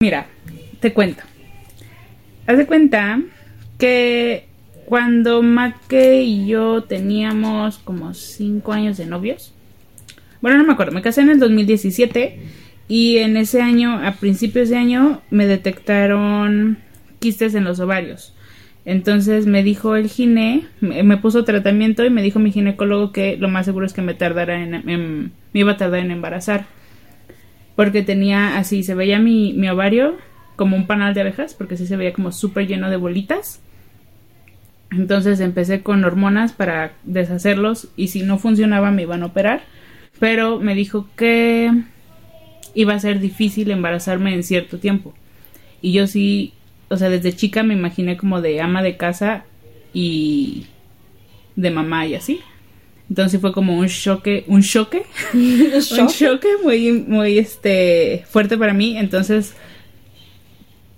Mira, te cuento. Haz de cuenta que cuando Maque y yo teníamos como 5 años de novios. Bueno, no me acuerdo, me casé en el 2017 y en ese año, a principios de año, me detectaron quistes en los ovarios. Entonces me dijo el gine, me, puso tratamiento y me dijo mi ginecólogo que lo más seguro es que me tardara en, me iba a tardar en embarazar. Porque tenía así, se veía mi, mi ovario como un panal de abejas, porque sí se veía como súper lleno de bolitas. Entonces empecé con hormonas para deshacerlos y si no funcionaba me iban a operar. Pero me dijo que iba a ser difícil embarazarme en cierto tiempo. Y yo sí o sea, desde chica me imaginé como de ama de casa y de mamá y así. Entonces fue como un choque, un choque, un choque muy, muy, este, fuerte para mí. Entonces,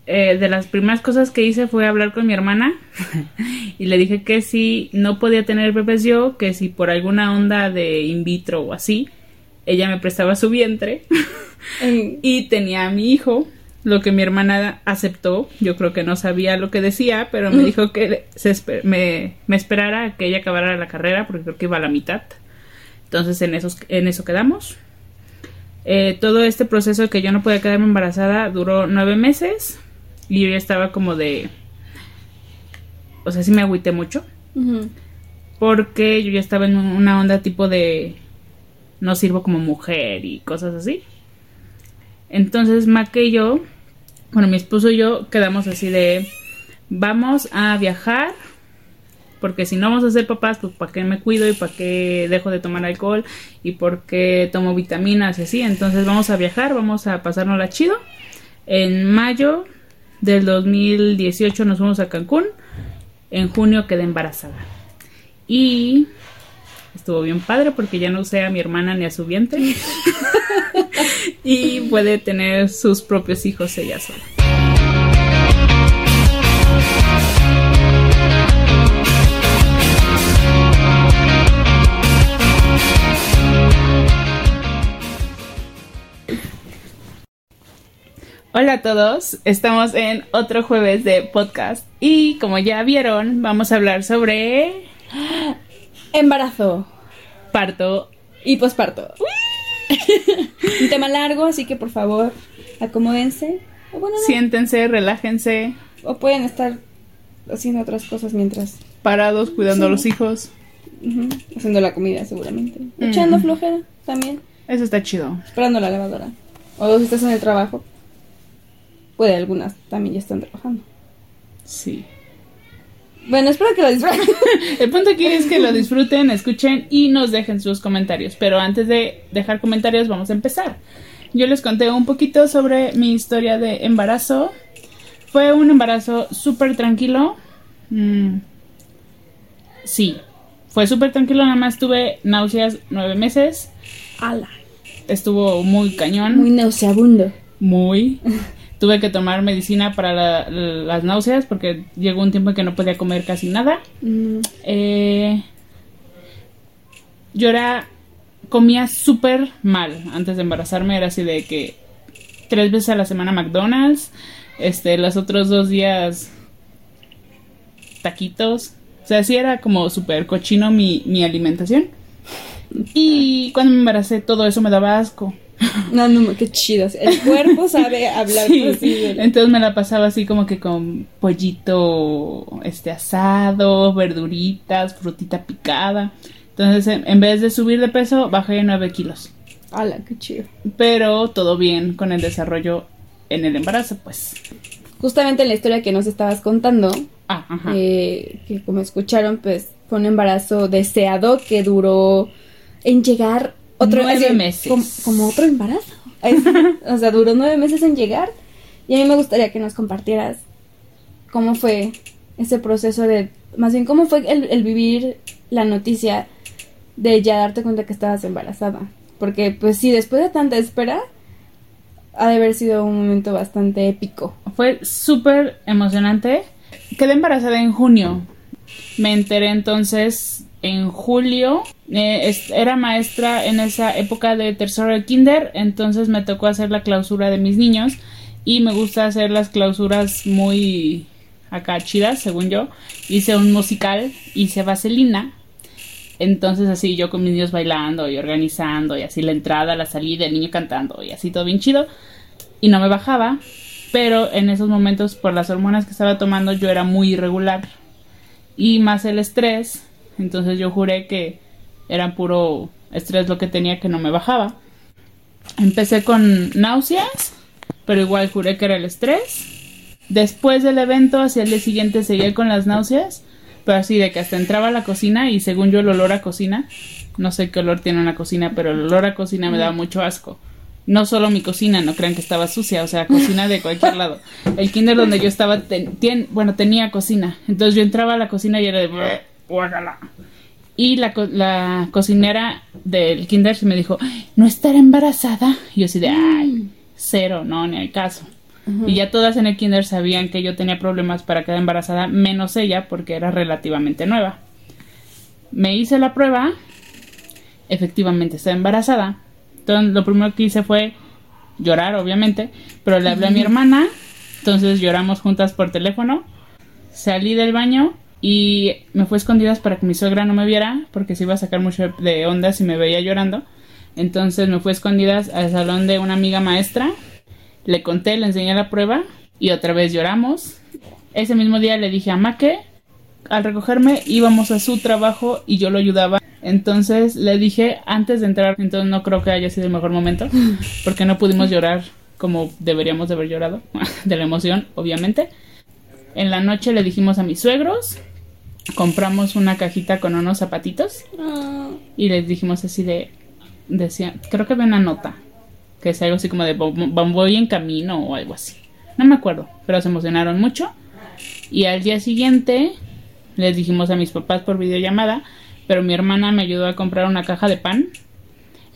eh, de las primeras cosas que hice fue hablar con mi hermana y le dije que si no podía tener bebés yo, que si por alguna onda de in vitro o así, ella me prestaba su vientre y tenía a mi hijo lo que mi hermana aceptó. Yo creo que no sabía lo que decía, pero me dijo que se me, me, esperara a que ella acabara la carrera, porque creo que iba a la mitad. Entonces en, esos, en eso quedamos. Eh, todo este proceso de que yo no podía quedarme embarazada duró nueve meses y yo ya estaba como de... O sea, sí me agüité mucho. Porque yo ya estaba en una onda tipo de... No sirvo como mujer y cosas así. Entonces Mac y yo, bueno, mi esposo y yo quedamos así de, vamos a viajar, porque si no vamos a ser papás, pues para qué me cuido y para qué dejo de tomar alcohol y por qué tomo vitaminas y así. Entonces vamos a viajar, vamos a pasarnos la chido. En mayo del 2018 nos fuimos a Cancún. En junio quedé embarazada. Y estuvo bien padre porque ya no usé a mi hermana ni a su vientre. y puede tener sus propios hijos ella sola. Hola a todos, estamos en otro jueves de podcast y como ya vieron vamos a hablar sobre embarazo, parto y posparto. Un tema largo, así que por favor, acomódense. Siéntense, relájense. O pueden estar haciendo otras cosas mientras. Parados, cuidando a los hijos. Haciendo la comida, seguramente. Echando flojera también. Eso está chido. Esperando la lavadora. O si estás en el trabajo. Puede, algunas también ya están trabajando. Sí. Bueno, espero que lo disfruten. El punto aquí es que lo disfruten, escuchen y nos dejen sus comentarios. Pero antes de dejar comentarios, vamos a empezar. Yo les conté un poquito sobre mi historia de embarazo. Fue un embarazo súper tranquilo. Mm. Sí, fue súper tranquilo. Nada más tuve náuseas nueve meses. Ala. Estuvo muy cañón. Muy nauseabundo. Muy. tuve que tomar medicina para las náuseas porque llegó un tiempo en que no podía comer casi nada. Mm. Eh, yo era, comía súper mal antes de embarazarme, era así de que tres veces a la semana McDonald's, este, los otros dos días taquitos, o sea, así era como súper cochino mi, mi alimentación. Y cuando me embaracé todo eso me daba asco. No, no, qué chido. El cuerpo sabe hablar Entonces me la pasaba así como que con pollito este asado, verduritas, frutita picada. Entonces, en, vez de subir de peso, bajé 9 kilos. ¡Hala, qué chido! Pero todo bien con el desarrollo en el embarazo, pues. Justamente en la historia que nos estabas contando, ah, eh, que como escucharon, pues fue un embarazo deseado que duró en llegar otro nueve meses. Como, otro embarazo. o sea, duró nueve meses en llegar. Y a mí me gustaría que nos compartieras cómo fue ese proceso de, más bien, cómo fue el, vivir la noticia de ya darte cuenta que estabas embarazada. Porque, pues sí, después de tanta espera, ha de haber sido un momento bastante épico. Fue súper emocionante. Quedé embarazada en junio. Me enteré entonces en julio. Eh, era maestra en esa época de tercero de kinder, entonces me tocó hacer la clausura de mis niños y me gusta hacer las clausuras muy acá chidas, según yo. Hice un musical, hice vaselina. Entonces así yo con mis niños bailando y organizando y así la entrada, la salida, el niño cantando y así todo bien chido. Y no me bajaba, pero en esos momentos por las hormonas que estaba tomando yo era muy irregular. Y más el estrés, entonces yo juré que era puro estrés lo que tenía que no me bajaba. Empecé con náuseas, pero igual juré que era el estrés. Después del evento, hacia el día siguiente seguía con las náuseas, pero así de que hasta entraba a la cocina y según yo el olor a cocina, no sé qué olor tiene una cocina, pero el olor a cocina me daba mucho asco. No solo mi cocina, no crean que estaba sucia, o sea, cocina de cualquier lado. El kinder donde yo estaba, bueno, tenía cocina. Entonces yo entraba a la cocina y era de... Y la, la cocinera del kinder se me dijo, ¿no estará embarazada? Y yo así de, ay, cero, no, ni al caso. Y ya todas en el kinder sabían que yo tenía problemas para quedar embarazada, menos ella, porque era relativamente nueva. Me hice la prueba, efectivamente estaba embarazada. Entonces lo primero que hice fue llorar, obviamente, pero le hablé a mi hermana, entonces lloramos juntas por teléfono. Salí del baño y me fui escondidas para que mi suegra no me viera, porque se iba a sacar mucho de onda si me veía llorando. Entonces me fui escondidas al salón de una amiga maestra le conté, le enseñé la prueba y otra vez lloramos. Ese mismo día le dije a Ma que al recogerme íbamos a su trabajo y yo lo ayudaba. Entonces le dije antes de entrar, entonces no creo que haya sido el mejor momento porque no pudimos llorar como deberíamos de haber llorado, de la emoción, obviamente. En la noche le dijimos a mis suegros, compramos una cajita con unos zapatitos ah. y les dijimos así de, decía, creo que ve una nota que es algo así como de voy en camino o algo así. No me acuerdo, pero se emocionaron mucho. Y al día siguiente les dijimos a mis papás por videollamada, pero mi hermana me ayudó a comprar una caja de pan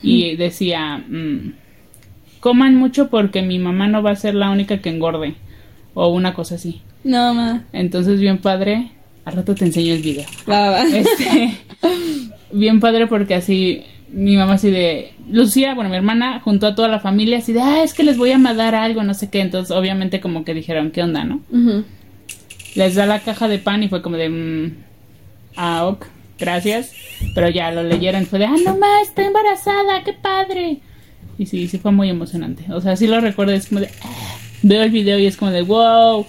y decía, mm, coman mucho porque mi mamá no va a ser la única que engorde o una cosa así. No, ma. Entonces bien padre, al rato te enseño el video. Este, bien padre porque así mi mamá así de Lucía, bueno, mi hermana juntó a toda la familia así de, ah, es que les voy a mandar algo, no sé qué. Entonces, obviamente, como que dijeron, ¿qué onda, no? Les da la caja de pan y fue como de, mm, ah, ok, gracias. Pero ya lo leyeron, fue de, ah, no más, está embarazada, qué padre. Y sí, sí fue muy emocionante. O sea, sí lo recuerdo, es como de, ah", veo el video y es como de, wow.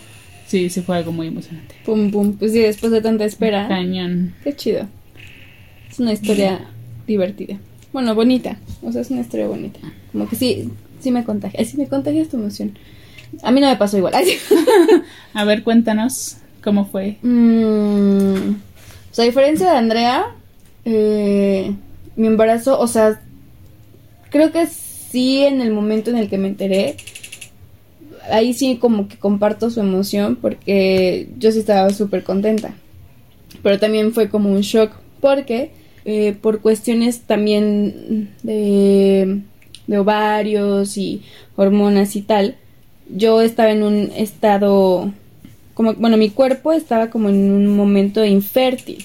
Sí, sí fue algo muy emocionante. Pum, pum, pues sí, después de tanta espera. Cañón. Qué chido. Es una historia divertida. Bueno, bonita. O sea, es una historia bonita. Como que sí, sí me contagia. Sí me contagia tu emoción. A mí no me pasó igual. a ver, cuéntanos cómo fue. Mm, o sea, a diferencia de Andrea, eh, mi embarazo, o sea, creo que sí en el momento en el que me enteré, ahí sí como que comparto su emoción porque yo sí estaba súper contenta. Pero también fue como un shock porque eh, por cuestiones también de, ovarios y hormonas y tal, yo estaba en un estado, como, bueno, mi cuerpo estaba como en un momento infértil.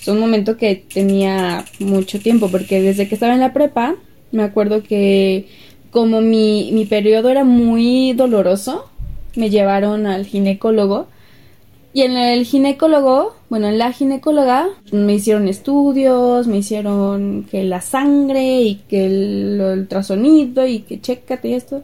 Es un momento que tenía mucho tiempo, porque desde que estaba en la prepa, me acuerdo que como mi, mi periodo era muy doloroso, me llevaron al ginecólogo y en el ginecólogo, bueno, en la ginecóloga me hicieron estudios, me hicieron que la sangre y que el, ultrasonido y que chécate esto.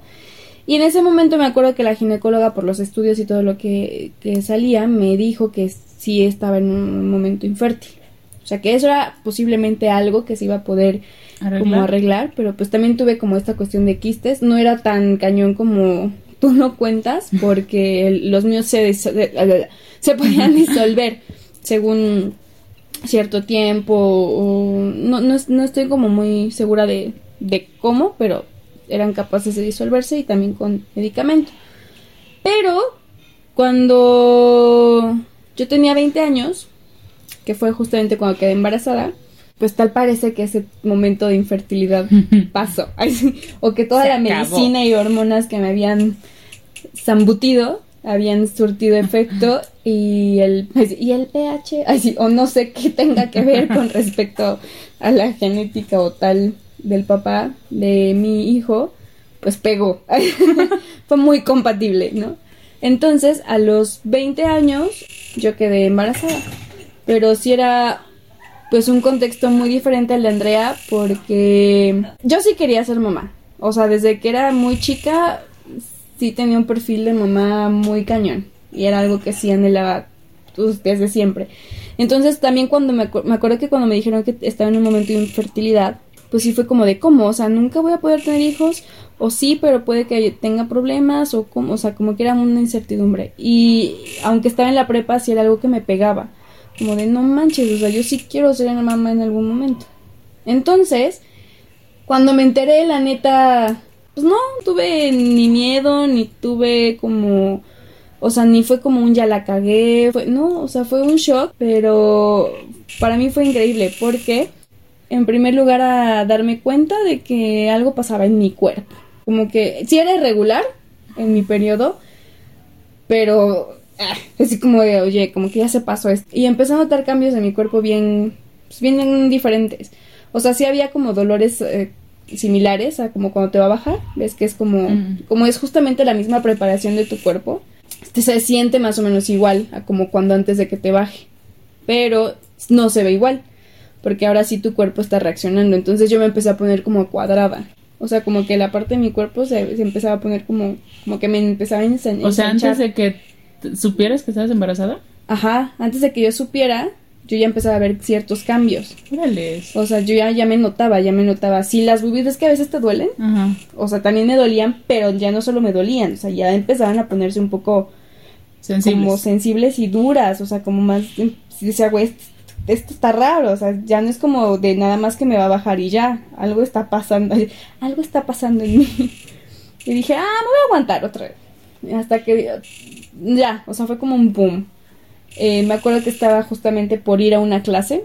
Y en ese momento me acuerdo que la ginecóloga, por los estudios y todo lo que, salía, me dijo que sí estaba en un momento infértil. O sea, que eso era posiblemente algo que se iba a poder ¿Arreglar? como arreglar, pero pues también tuve como esta cuestión de quistes. No era tan cañón como tú no cuentas, porque los míos se, se podían disolver según cierto tiempo o no, no, estoy como muy segura de, de cómo, pero eran capaces de disolverse y también con medicamento. Pero cuando yo tenía 20 años, que fue justamente cuando quedé embarazada, pues tal parece que ese momento de infertilidad pasó. o que toda la medicina y hormonas que me habían zambutido habían surtido efecto y el, y el pH, o no sé qué tenga que ver con respecto a la genética o tal del papá de mi hijo, pues pegó. Fue muy compatible, ¿no? Entonces, a los 20 años, yo quedé embarazada. Pero sí era, pues, un contexto muy diferente al de Andrea, porque yo sí quería ser mamá. O sea, desde que era muy chica, sí tenía un perfil de mamá muy cañón. Y era algo que sí anhelaba pues, desde siempre. Entonces, también cuando me, me acuerdo que cuando me dijeron que estaba en un momento de infertilidad, pues sí fue como de cómo, o sea, nunca voy a poder tener hijos, o sí, pero puede que tenga problemas, o como, o sea, como que era una incertidumbre. Y aunque estaba en la prepa, sí era algo que me pegaba, como de no manches, o sea, yo sí quiero ser mamá en algún momento. Entonces, cuando me enteré, la neta, pues no tuve ni miedo, ni tuve como, o sea, ni fue como un ya la cagué, fue, no, o sea, fue un shock, pero para mí fue increíble porque en primer lugar a darme cuenta de que algo pasaba en mi cuerpo. Como que sí era irregular en mi periodo, pero ah, así como de, oye, como que ya se pasó esto. Y empecé a notar cambios en mi cuerpo bien, pues bien diferentes. O sea, sí había como dolores eh, similares a como cuando te va a bajar. Ves que es como, como es justamente la misma preparación de tu cuerpo. Este se siente más o menos igual a como cuando antes de que te baje. Pero no se ve igual porque ahora sí tu cuerpo está reaccionando. Entonces yo me empecé a poner como cuadrada. O sea, como que la parte de mi cuerpo se, empezaba a poner como, como que me empezaba a enseñar. O sea, antes de que supieras que estabas embarazada. Ajá, antes de que yo supiera, yo ya empezaba a ver ciertos cambios. Órales. O sea, yo ya, ya me notaba, ya me notaba. Si las boobies que a veces te duelen, Ajá. o sea, también me dolían, pero ya no solo me dolían, o sea, ya empezaban a ponerse un poco sensibles. como sensibles y duras, o sea, como más, si decía, güey, esto está raro, o sea, ya no es como de nada más que me va a bajar y ya, algo está pasando, algo está pasando en mí. Y dije, ah, me voy a aguantar otra vez. Hasta que ya, o sea, fue como un boom. Eh, me acuerdo que estaba justamente por ir a una clase,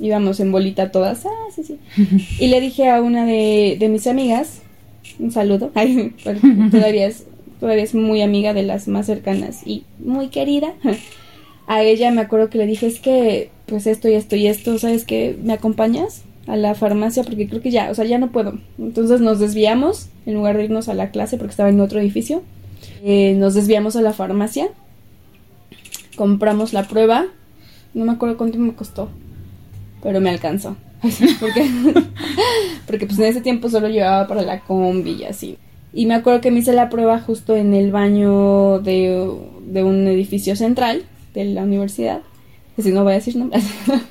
íbamos en bolita todas, ah, sí, sí. Y le dije a una de, de mis amigas, un saludo, Ay, todavía es, todavía es muy amiga de las más cercanas y muy querida. A ella me acuerdo que le dije, es que pues esto y esto y esto, ¿sabes qué? ¿Me acompañas a la farmacia? Porque creo que ya, o sea, ya no puedo. Entonces nos desviamos, en lugar de irnos a la clase, porque estaba en otro edificio, eh, nos desviamos a la farmacia, compramos la prueba, no me acuerdo cuánto me costó, pero me alcanzó. porque, porque pues en ese tiempo solo llevaba para la combi y así. Y me acuerdo que me hice la prueba justo en el baño de, de un edificio central de la universidad que si no voy a decir nombres.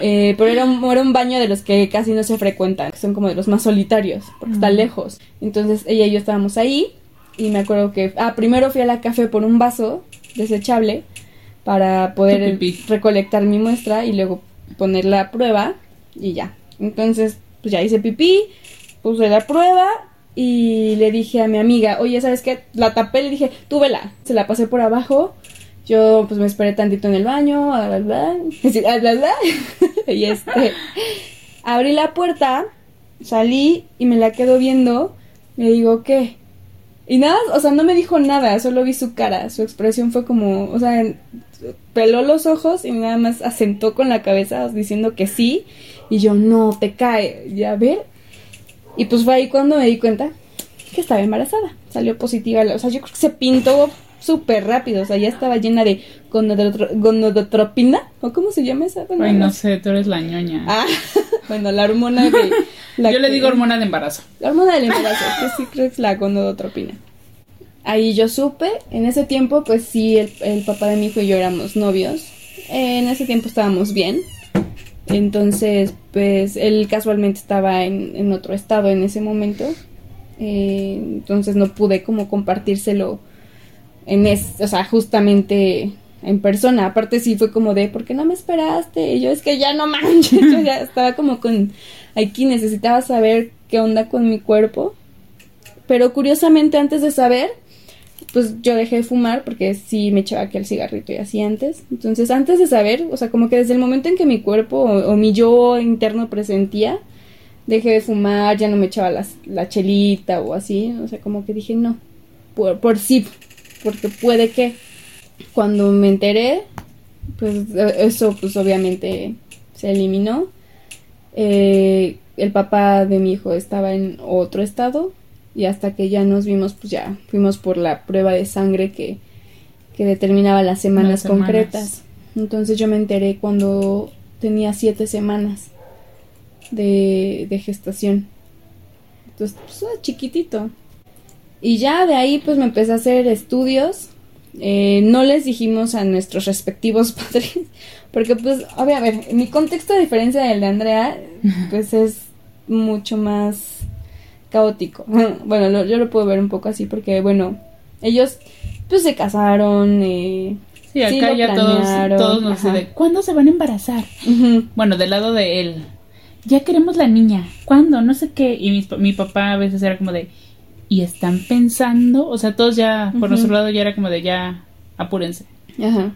Eh, pero era un, era un baño de los que casi no se frecuentan, que son como de los más solitarios, porque están lejos. Entonces ella y yo estábamos ahí y me acuerdo que, ah, primero fui a la café por un vaso desechable para poder recolectar mi muestra y luego poner la prueba y ya. Entonces, pues ya hice pipí, puse la prueba y le dije a mi amiga, oye, ¿sabes qué? La tapé, le dije, tú vela. Se la pasé por abajo yo pues me esperé tantito en el baño, bla, bla, bla, y este, abrí la puerta, salí y me la quedo viendo, le digo, ¿qué? Y nada, o sea, no me dijo nada, solo vi su cara, su expresión fue como, o sea, peló los ojos y nada más asentó con la cabeza diciendo que sí, y yo, no, te cae, ya ver. Y pues fue ahí cuando me di cuenta que estaba embarazada, salió positiva, o sea, yo creo que se pintó súper rápido, o sea, ya estaba llena de gonadotropina, o cómo se llama esa? Ay, no sé, tú eres la ñoña. Ah, bueno, la hormona de... Yo le digo hormona de embarazo. La hormona del embarazo, que sí creo que es la gonadotropina. Ahí yo supe, en ese tiempo, pues sí, el, papá de mi hijo y yo éramos novios. En ese tiempo estábamos bien. Entonces, pues él casualmente estaba en, en otro estado en ese momento. Eh, entonces no pude como compartírselo en es, o sea, justamente en persona. Aparte sí fue como de, ¿por qué no me esperaste? Y yo es que ya no manches, yo ya estaba como con, aquí necesitaba saber qué onda con mi cuerpo. Pero curiosamente antes de saber, pues yo dejé de fumar porque sí me echaba aquí el cigarrito y así antes. Entonces antes de saber, o sea, como que desde el momento en que mi cuerpo o, mi yo interno presentía, dejé de fumar, ya no me echaba la chelita o así. O sea, como que dije, no, por, por sí porque puede que cuando me enteré, pues eso pues obviamente se eliminó. Eh, el papá de mi hijo estaba en otro estado y hasta que ya nos vimos, pues ya fuimos por la prueba de sangre que, que determinaba las semanas, Las semanas. concretas. Entonces yo me enteré cuando tenía siete semanas de, de gestación. Entonces, pues chiquitito. Y ya de ahí pues me empecé a hacer estudios. Eh, no les dijimos a nuestros respectivos padres, porque pues, ver, mi contexto a diferencia del de Andrea, pues es mucho más caótico. Bueno, lo- yo lo puedo ver un poco así porque, bueno, ellos pues se casaron. Eh, Sí, acá Sí, ya todos, todos nos ¿cuándo se van a embarazar? Bueno, del lado de él. Ya queremos la niña. ¿Cuándo? No sé qué. Y pa- mi, papá a veces era como de ¿y están pensando? O sea, todos ya, por nuestro lado ya era como de ya, apúrense. Ajá.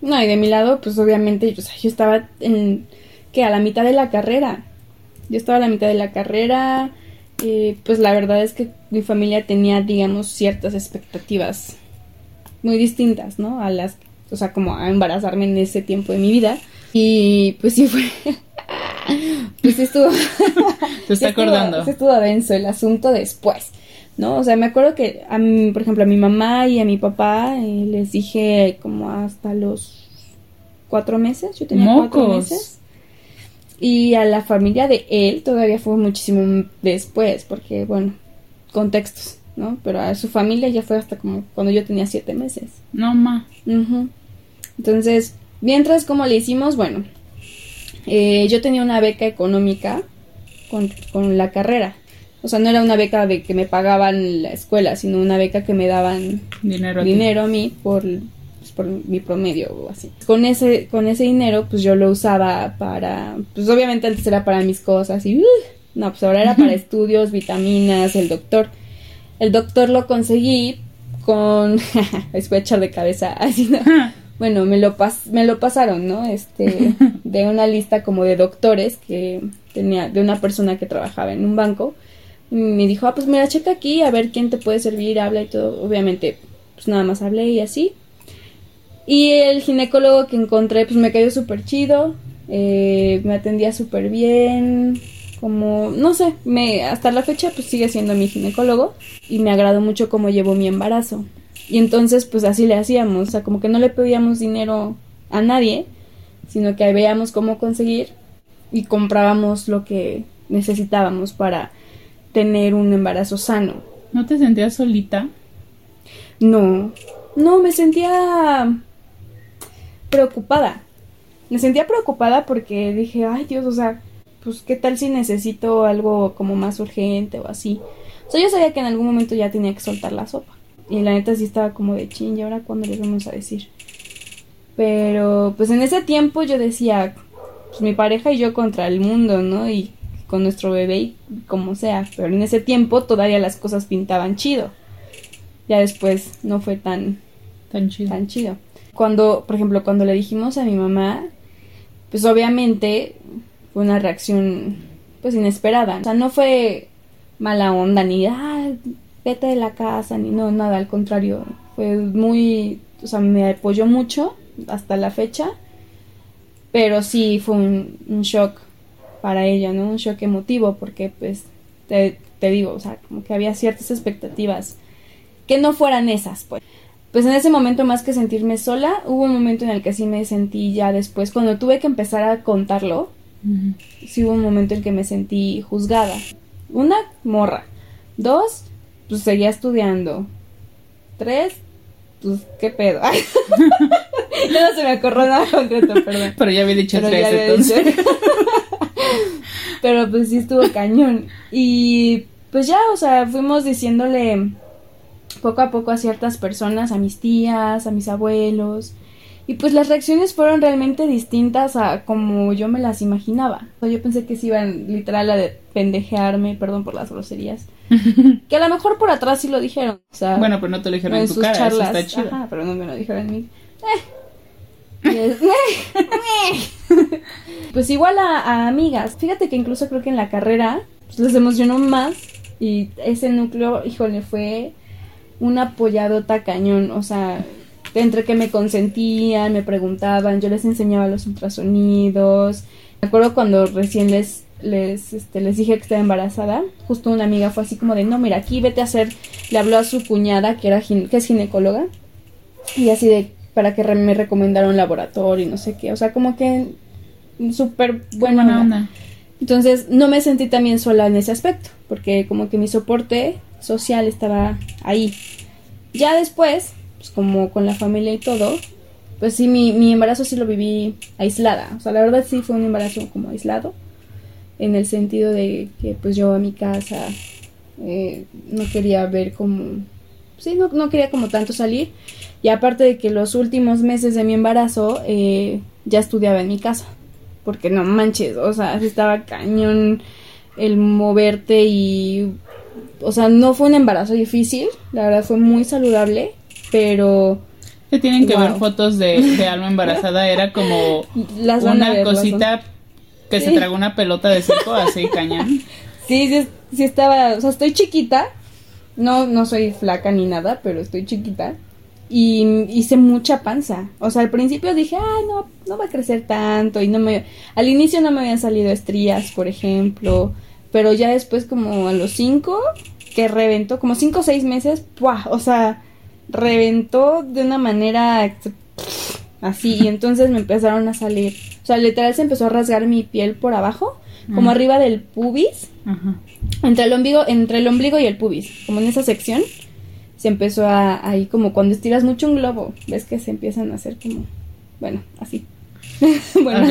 No, y de mi lado, pues obviamente, o sea, yo estaba en, que a la mitad de la carrera. Yo estaba a la mitad de la carrera. eh, pues la verdad es que mi familia tenía, digamos, ciertas expectativas muy distintas, ¿no? A las, o sea, como a embarazarme en ese tiempo de mi vida. Y pues sí fue. pues sí estuvo. Se está Sí estuvo- acordando. sí estuvo denso el asunto después, ¿no? O sea, me acuerdo que, a mí, por ejemplo, a mi mamá y a mi papá eh, les dije como hasta los cuatro meses, yo tenía cuatro meses. Y a la familia de él todavía fue muchísimo después, porque, bueno, contextos, ¿no? Pero a su familia ya fue hasta como cuando yo tenía siete meses. No, ma. Ujú. Entonces, mientras como le hicimos, bueno, eh, yo tenía una beca económica con, con la carrera. O sea, no era una beca de que me pagaban la escuela, sino una beca que me daban Dinero. a dinero a mí por, pues, por mi promedio o así. Con ese, con ese dinero, pues yo lo usaba para, pues obviamente antes era para mis cosas y, uh, no, pues ahora era para estudios, vitaminas, el doctor. El doctor lo conseguí con, les voy a echar de cabeza, así no. Bueno, me lo, pas me lo pasaron, ¿no? Este, de una lista como de doctores que tenía, de una persona que trabajaba en un banco. Y me dijo, ah, pues mira, checa aquí, a ver quién te puede servir, habla y todo. Obviamente, pues nada más hablé y así. Y el ginecólogo que encontré, pues me cayó súper chido, eh, me atendía súper bien, como, no sé, me, hasta la fecha pues sigue siendo mi ginecólogo y me agradó mucho cómo llevó mi embarazo. Y entonces pues así le hacíamos, o sea, como que no le pedíamos dinero a nadie, sino que veíamos cómo conseguir y comprábamos lo que necesitábamos para tener un embarazo sano. ¿No te sentías solita? No, no, me sentía preocupada. Me sentía preocupada porque dije, ay Dios, o sea, pues qué tal si necesito algo como más urgente o así. O sea, yo sabía que en algún momento ya tenía que soltar la sopa. Y la neta sí estaba como de chin, ¿y ahora cuándo les vamos a decir? Pero pues en ese tiempo yo decía, pues mi pareja y yo contra el mundo, ¿no? Y con nuestro bebé y como sea. Pero en ese tiempo todavía las cosas pintaban chido. Ya después no fue tan, Tan chido. tan chido. Cuando, por ejemplo, cuando le dijimos a mi mamá, pues obviamente fue una reacción pues inesperada. O sea, no fue mala onda ni, ah, vete de la casa, ni no, nada, al contrario. Fue muy, o sea, me apoyó mucho hasta la fecha. Pero sí fue un, un shock para ella, ¿no? Un shock emotivo porque pues te, te digo, o sea, como que había ciertas expectativas que no fueran esas, pues. Pues en ese momento, más que sentirme sola, hubo un momento en el que sí me sentí ya después, cuando tuve que empezar a contarlo, Ujú. sí hubo un momento en que me sentí juzgada. Una, morra. Dos, pues seguía estudiando. Tres, pues qué pedo. Ya no se me ocurrió nada concreto, perdón. Pero ya había dicho Pero tres, había entonces. dicho. Pero pues sí estuvo cañón. Y pues ya, o sea, fuimos diciéndole poco a poco a ciertas personas, a mis tías, a mis abuelos. Y pues las reacciones fueron realmente distintas a como yo me las imaginaba. O sea, yo pensé que se iban literal a de pendejearme, perdón por las groserías. Que a lo mejor por atrás sí lo dijeron. O sea, Bueno, pero no te lo dijeron en en tu sus cara, charlas. eso está chido. Ajá, pero no me lo dijeron en mí. Eh. Pues igual a, a amigas. Fíjate que incluso creo que en la carrera pues, les emocionó más. Y ese núcleo, híjole, fue una apoyadota cañón. O sea, entre que me consentían, me preguntaban, yo les enseñaba los ultrasonidos. Me acuerdo cuando recién les les, este, les dije que estaba embarazada, justo una amiga fue así como de, no, mira, aquí vete a hacer, le habló a su cuñada, que, era que es ginecóloga, y así de, para que me recomendara un laboratorio y no sé qué, o sea, como que súper buena onda. Entonces, no me sentí también sola en ese aspecto, porque como que mi soporte social estaba ahí. Ya después, pues como con la familia y todo, pues sí, mi, mi embarazo sí lo viví aislada. O sea, la verdad sí fue un embarazo como aislado en el sentido de que pues yo a mi casa eh, no quería ver como, sí, no, no, quería como tanto salir. Y aparte de que los últimos meses de mi embarazo eh, ya estudiaba en mi casa, porque no manches, o sea, estaba cañón el moverte y, o sea, no fue un embarazo difícil, la verdad fue muy saludable, pero... Se tienen que ver fotos de, de alma embarazada, era como una cosita que se tragó una pelota de circo así, cañón. Sí, sí, sí estaba, o sea, estoy chiquita, no, no soy flaca ni nada, pero estoy chiquita. Y hice mucha panza. O sea, al principio dije, ay, no, no va a crecer tanto. Y no me. Al inicio no me habían salido estrías, por ejemplo. Pero ya después, como a los cinco, que reventó, como cinco o seis meses, ¡puah! O sea, reventó de una manera así. Y entonces me empezaron a salir sea, literal se empezó a rasgar mi piel por abajo, como arriba del pubis, entre el ombligo, entre el ombligo y el pubis, como en esa sección, se empezó a ahí como cuando estiras mucho un globo, ves que se empiezan a hacer como, bueno, así. bueno,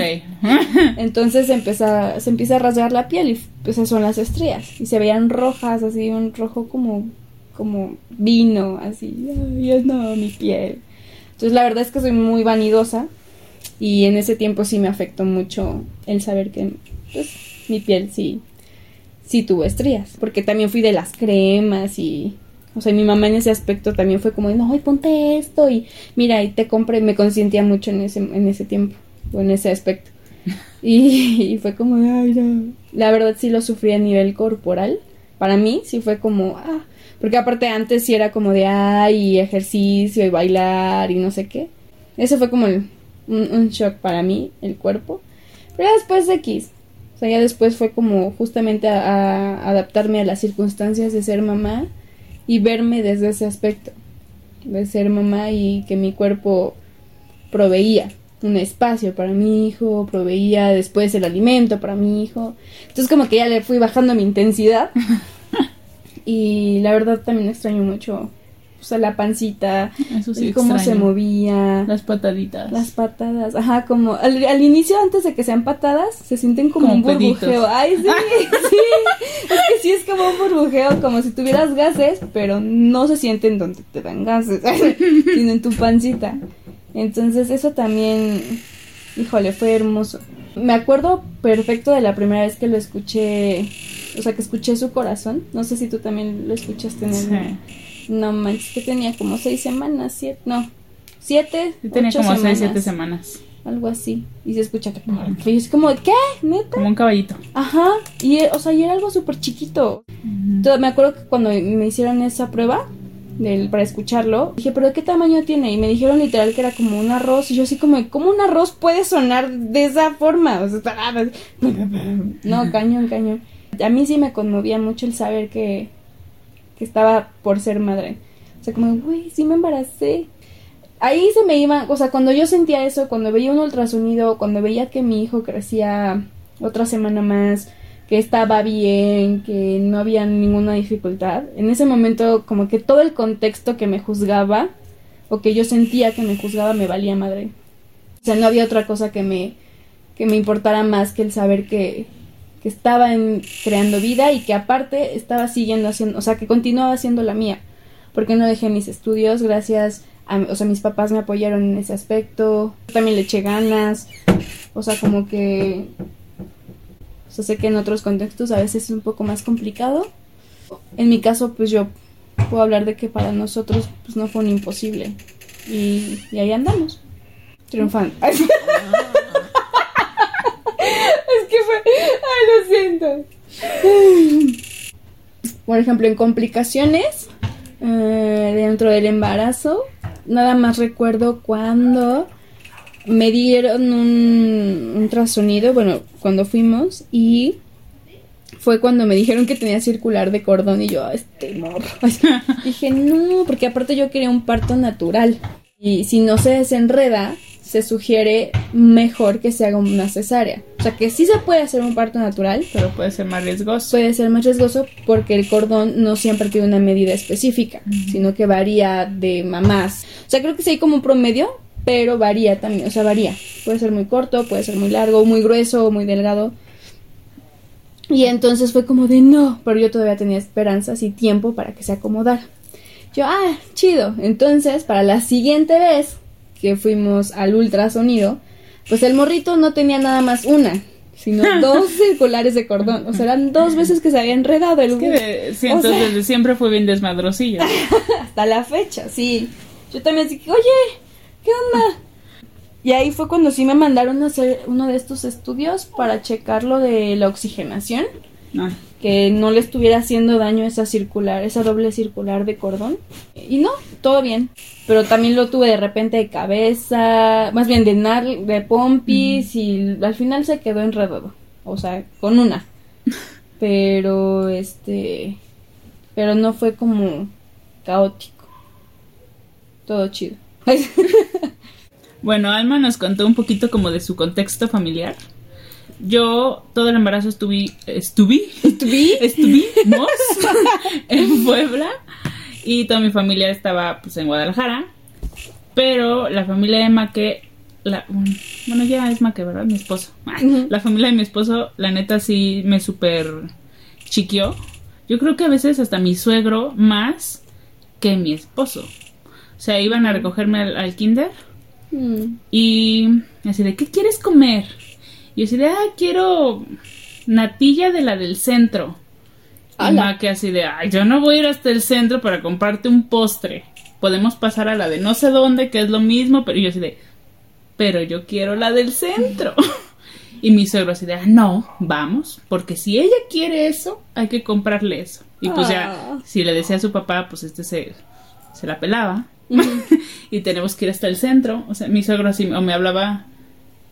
entonces se empieza, se empieza a rasgar la piel y pues esas son las estrías y se veían rojas, así un rojo como, como vino, así, ay, no, mi piel. Entonces la verdad es que soy muy vanidosa y en ese tiempo sí me afectó mucho el saber que pues, mi piel sí, sí tuvo estrías. Porque también fui de las cremas y... O sea, mi mamá en ese aspecto también fue como, no, ponte esto y mira, y te compré, me consentía mucho en ese, en ese tiempo, o en ese aspecto. Y, fue como, ay, no. La verdad sí lo sufrí a nivel corporal. Para mí sí fue como, ah, porque aparte antes sí era como de, ay, ejercicio y bailar y no sé qué. Eso fue como un, shock para mí, el cuerpo. Pero después de X. O sea, ya después fue como justamente a, adaptarme a las circunstancias de ser mamá y verme desde ese aspecto. De ser mamá y que mi cuerpo proveía un espacio para mi hijo, proveía después el alimento para mi hijo. Entonces como que ya le fui bajando mi intensidad. y la verdad también extraño mucho o sea, la pancita, Eso sí cómo se movía. Las pataditas. Las patadas, ajá, como al, al, inicio, antes de que sean patadas, se sienten como, un burbujeo. Ay, sí, sí. Es que sí es como un burbujeo, como si tuvieras gases, pero no se sienten donde te dan gases, sino en tu pancita. Entonces, eso también, híjole, fue hermoso. Me acuerdo perfecto de la primera vez que lo escuché, o sea, que escuché su corazón. No sé si tú también lo escuchaste en el... Sí no manches, que tenía como seis semanas, siete, no, siete. tenía como seis, siete semanas. Algo así. Y se escucha que. Y es como, ¿qué? ¿Neta? Como un caballito. Ajá. Y, o sea, y era algo súper chiquito. me acuerdo que cuando me hicieron esa prueba del, para escucharlo, dije, ¿pero qué tamaño tiene? Y me dijeron literal que era como un arroz. Y yo así como, ¿cómo un arroz puede sonar de esa forma? O sea, no, cañón, cañón. A mí sí me conmovía mucho el saber que, que estaba por ser madre. O sea, como, güey, sí me embaracé. Ahí se me iba, o sea, cuando yo sentía eso, cuando veía un ultrasonido, cuando veía que mi hijo crecía otra semana más, que estaba bien, que no había ninguna dificultad, en ese momento como que todo el contexto que me juzgaba o que yo sentía que me juzgaba me valía madre. O sea, no había otra cosa que me que me importara más que el saber que que estaba en, creando vida y que aparte estaba siguiendo haciendo, o sea, que continuaba haciendo la mía, porque no dejé mis estudios, gracias a, o sea, mis papás me apoyaron en ese aspecto, también le eché ganas, o sea, como que, o sea, sé que en otros contextos a veces es un poco más complicado, en mi caso, pues yo puedo hablar de que para nosotros, pues no fue un imposible, y, y ahí andamos, triunfando. Ay, lo siento. Por ejemplo, en complicaciones eh, dentro del embarazo, nada más recuerdo cuando me dieron un, un trasonido, bueno, cuando fuimos y fue cuando me dijeron que tenía circular de cordón y yo, "Ah, este morro. Dije, no, porque aparte yo quería un parto natural. Y si no se desenreda, se sugiere mejor que se haga una cesárea. O sea, que sí se puede hacer un parto natural, Pero puede ser más riesgoso. puede ser más riesgoso porque el cordón no siempre tiene una medida específica, sino que varía de mamás. O sea, creo que sí hay como un promedio, pero varía también, o sea, varía. Puede ser muy corto, puede ser muy largo, muy grueso muy delgado. Y entonces fue como de no, pero yo todavía tenía esperanzas y tiempo para que se acomodara. Yo, ah, chido. Entonces, para la siguiente vez que fuimos al ultrasonido, pues el morrito no tenía nada más una, sino dos circulares de cordón. O sea, eran dos veces que se había enredado el Es que de- siento O sea- desde siempre fue bien desmadrosillo. hasta la fecha, sí. Yo también dije, oye, ¿qué onda? Y ahí fue cuando sí me mandaron a hacer uno de estos estudios para checar lo de la oxigenación, No. Que no le estuviera haciendo daño esa circular, esa doble circular de cordón. Y no, todo bien. Pero también lo tuve de repente de cabeza, más bien de nar, de pompis y al final se quedó enredado. O sea, con una. Pero este, pero no fue como caótico. Todo chido. Bueno, Alma nos contó un poquito como de su contexto familiar. Yo todo el embarazo estuve, estuve, ¿Estuví? estuvimos en Puebla y toda mi familia estaba pues en Guadalajara, pero la familia de Maque, la, bueno ya es Maque, ¿verdad? Mi esposo. Ujú. La familia de mi esposo, la neta sí me super chiquió. Yo creo que a veces hasta mi suegro más que mi esposo. O sea, iban a recogerme al, al kinder Mm. y así de, ¿qué quieres comer? Y yo así de, ah, quiero natilla de la del centro. Y ¡Hala! Ma que así de, ay, yo no voy a ir hasta el centro para comprarte un postre. Podemos pasar a la de no sé dónde, que es lo mismo, pero yo así de, pero yo quiero la del centro. Y mi suegro así de, ah, no, vamos, porque si ella quiere eso, hay que comprarle eso. Y pues Ah. ya, si le decía a su papá, pues este se, se la pelaba. y tenemos que ir hasta el centro. O sea, mi suegro así, o me hablaba.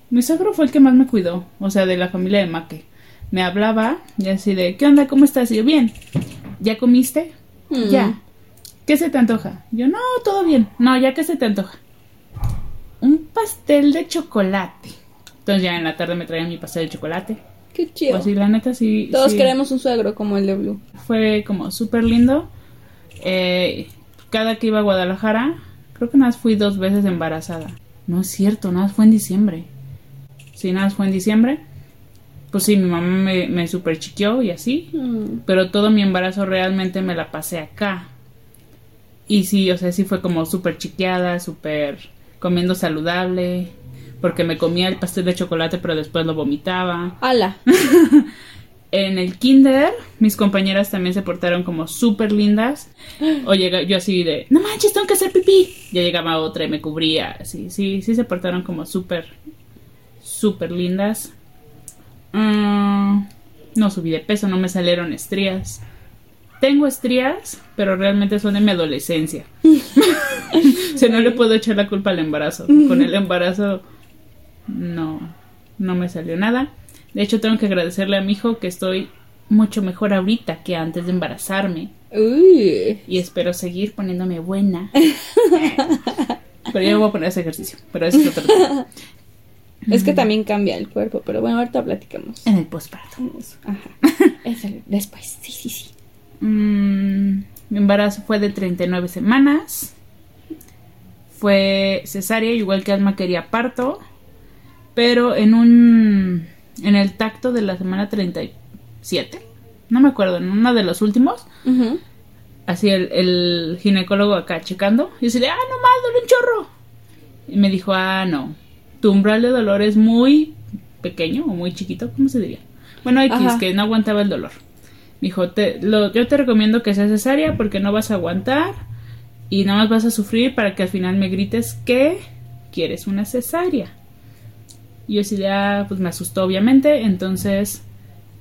Mi suegro fue el que más me cuidó, o sea, de la familia de Maque. Me hablaba y así de, ¿qué onda? ¿Cómo estás? Y yo, bien. ¿Ya comiste? Mm. Ya. ¿Qué se te antoja? Yo, no, todo bien. No, ya que se te antoja. Un pastel de chocolate. Entonces ya en la tarde me traían mi pastel de chocolate. Qué chido. Pues sí, la neta sí. Todos sí queremos un suegro como el de Blue. Fue como súper lindo. Eh, cada que iba a Guadalajara, creo que nada más fui dos veces embarazada. No es cierto, nada más fue en diciembre. Sí, nada fue en diciembre. Pues sí, mi mamá me, me super chiqueó y así. Mm. Pero todo mi embarazo realmente me la pasé acá. Y sí, o sea, sí fue como súper chiqueada, súper comiendo saludable. Porque me comía el pastel de chocolate, pero después lo vomitaba. Ala. En el kinder, mis compañeras también se portaron como súper lindas. O llega yo así de, no manches, tengo que hacer pipí. Ya llegaba otra y me cubría. Así, sí, sí se portaron como súper, súper lindas. Mm, no subí de peso, no me salieron estrías. Tengo estrías, pero realmente son de mi adolescencia. o sea, no le puedo echar la culpa al embarazo. Con el embarazo no, no me salió nada. De hecho, tengo que agradecerle a mi hijo que estoy mucho mejor ahorita que antes de embarazarme. Uy. Y espero seguir poniéndome buena. pero yo voy a poner ese ejercicio. Pero eso es otro tema. Es que también cambia el cuerpo, pero bueno, ahorita platicamos. En el posparto. Ajá. Eso, después. Sí, sí, sí. Mm, mi embarazo fue de 39 semanas. Fue cesárea, igual que Alma quería parto. Pero en un. En el tacto de la semana 37. No me acuerdo, en uno de los últimos. Así el, el ginecólogo acá checando. Y yo de, ah, no más, duele un chorro. Y me dijo, ah, no. Tu umbral de dolor es muy pequeño o muy chiquito, ¿cómo se diría? Bueno, X, Ajá. que no aguantaba el dolor. Me dijo, te, lo, yo te recomiendo que sea cesárea porque no vas a aguantar y nada más vas a sufrir para que al final me grites que quieres una cesárea. Y yo así de, ah, pues me asustó obviamente, entonces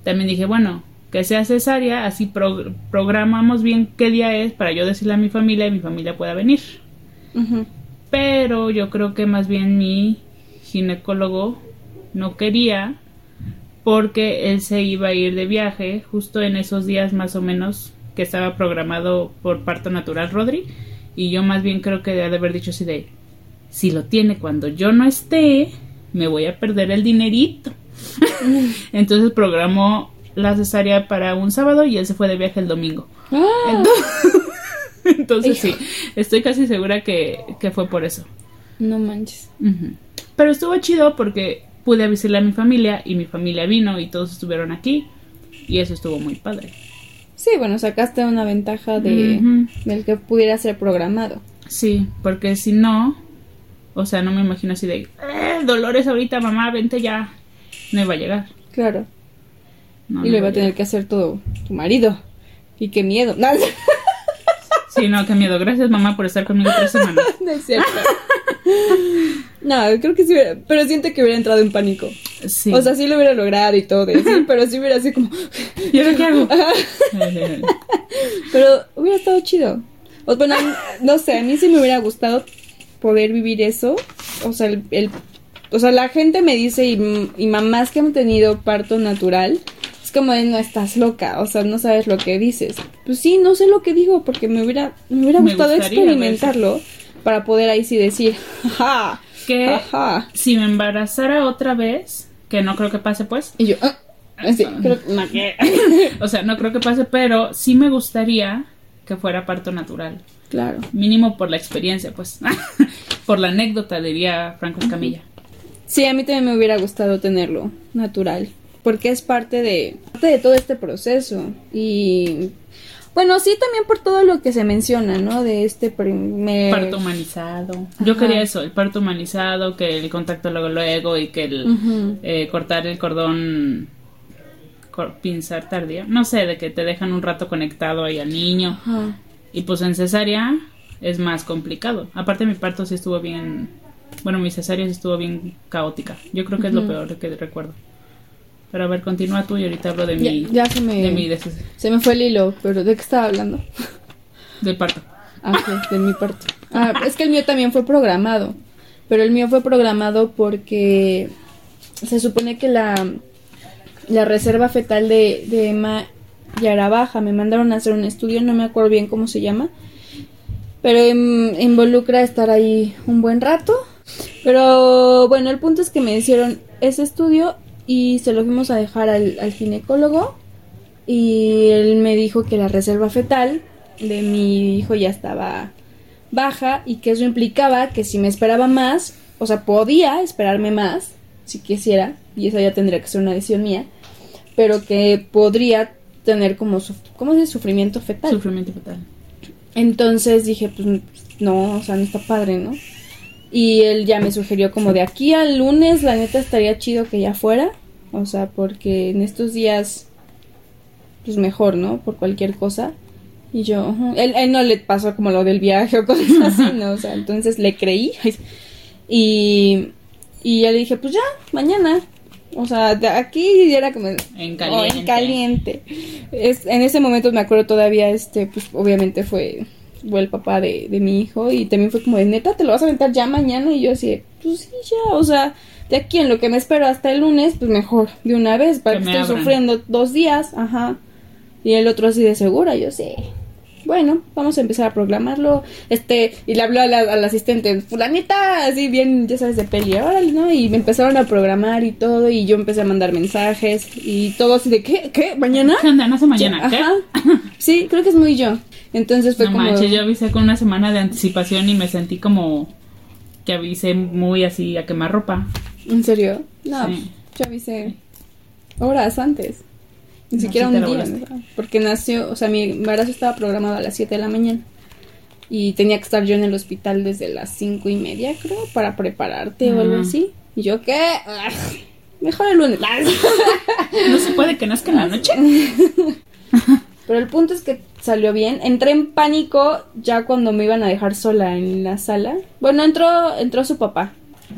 también dije, bueno, que sea cesárea, así pro- programamos bien qué día es para yo decirle a mi familia y mi familia pueda venir. Ujú. Pero yo creo que más bien mi ginecólogo no quería porque él se iba a ir de viaje justo en esos días más o menos que estaba programado por parto natural Rodri. Y yo más bien creo que debe de haber dicho así de si lo tiene cuando yo no esté me voy a perder el dinerito entonces programó la cesárea para un sábado y él se fue de viaje el domingo. ¡Ah! entonces, entonces sí estoy casi segura que, que fue por eso. No manches. Pero estuvo chido porque pude avisarle a mi familia y mi familia vino y todos estuvieron aquí y eso estuvo muy padre. Sí, bueno, sacaste una ventaja de Ujú. del que pudiera ser programado. Sí, porque si no, o sea, no me imagino así de, eh, Dolores ahorita, mamá, vente ya. No iba a llegar. Claro. No, y no lo iba a llegar. tener que hacer todo tu marido. Y qué miedo. No, Sí, no, qué miedo. Gracias, mamá, por estar conmigo tres semanas. no es cierto. No, creo que sí hubiera, pero siento que hubiera entrado en pánico. Sí. O sea, sí lo hubiera logrado y todo, sí, pero sí hubiera así como... ¿y ahora qué hago? Pero hubiera estado chido. O, bueno, no sé, a mí sí me hubiera gustado poder vivir eso. O sea, el, el- o sea la gente me dice, y, y mamás que han tenido parto natural, es como de, no estás loca, o sea, no sabes lo que dices. Pues sí, no sé lo que digo, porque me hubiera, me hubiera Me gustado experimentarlo para poder ahí sí decir, ajá, que ajá. si me embarazara otra vez, que no creo que pase pues, Y yo, ah, así, creo que- no, que- o sea, no creo que pase, pero sí me gustaría que fuera parto natural. Claro. Mínimo por la experiencia, pues. por la anécdota, diría Franco Escamilla. Sí, a mí también me hubiera gustado tenerlo natural, porque es parte de, parte de todo este proceso. Y bueno, sí, también por todo lo que se menciona, ¿no? De este primer... Parto humanizado. Yo quería eso, el parto humanizado, que el contacto luego luego y que el eh, cortar el cordón cor- pinzar tardía. No sé, de que te dejan un rato conectado ahí al niño. Y pues en cesárea es más complicado. Aparte mi parto sí estuvo bien, bueno, mi cesárea sí estuvo bien caótica. Yo creo que es lo peor que recuerdo. Pero a ver, continúa tú y ahorita hablo de mi, ya se me, de mi des- se me fue el hilo, pero ¿de qué estaba hablando? del parto. Ah, ok, de mi parto. Ah, es que el mío también fue programado, pero el mío fue programado porque se supone que la, la reserva fetal de, de Emma ya era baja. Me mandaron a hacer un estudio, no me acuerdo bien cómo se llama, pero em, involucra estar ahí un buen rato. Pero bueno, el punto es que me hicieron ese estudio y se lo fuimos a dejar al, al ginecólogo y él me dijo que la reserva fetal de mi hijo ya estaba baja y que eso implicaba que si me esperaba más, o sea, podía esperarme más si quisiera, y eso ya tendría que ser una decisión mía, pero que podría tener como, ¿cómo se dice? Sufrimiento fetal. Sufrimiento fetal. Entonces dije, pues no, o sea, no está padre, ¿no? Y él ya me sugirió como de aquí al lunes, la neta estaría chido que ya fuera, o sea, porque en estos días, pues mejor, ¿no? Por cualquier cosa. Y yo, él, él no le pasó como lo del viaje o cosas así, ¿no? O sea, entonces le creí. Y, y ya le dije, pues ya, mañana. O sea, de aquí era como... En Oh, caliente. en caliente. Es, en ese momento me acuerdo todavía, este, pues obviamente fue, fue el papá de, de mi hijo y también fue como de neta, te lo vas a aventar ya mañana y yo así, pues sí, ya, o sea, de aquí en lo que me espero hasta el lunes, pues mejor, de una vez, para Que que, estoy abran. sufriendo dos días, ajá. Y el otro así de segura, yo sí. Bueno, vamos a empezar a programarlo. Este, y le habló a la- al asistente, fulanita, así bien, ya sabes, de peli, órale, ¿no? Y me empezaron a programar y todo, y yo empecé a mandar mensajes, y todo así de, ¿qué? ¿Qué? ¿Mañana? ¿Qué onda? ¿No sé mañana? ¿Qué? Ajá. Sí, creo que es muy yo. Entonces fue No como... manches, yo avisé con una semana de anticipación y me sentí como que avisé muy así a quemar ropa. ¿En serio? No, Sí. yo avisé horas antes. Ni No, siquiera sí un día. ¿no? Porque nació, o sea, mi embarazo estaba programado a las 7 de la mañana. Y tenía que estar yo en el hospital desde las cinco y media, creo, para prepararte o algo así. Y yo, ¿qué? Ah, Mejor el lunes. No se puede que nazca en la noche. Pero el punto es que salió bien. Entré en pánico ya cuando me iban a dejar sola en la sala. Bueno, entró, entró su papá.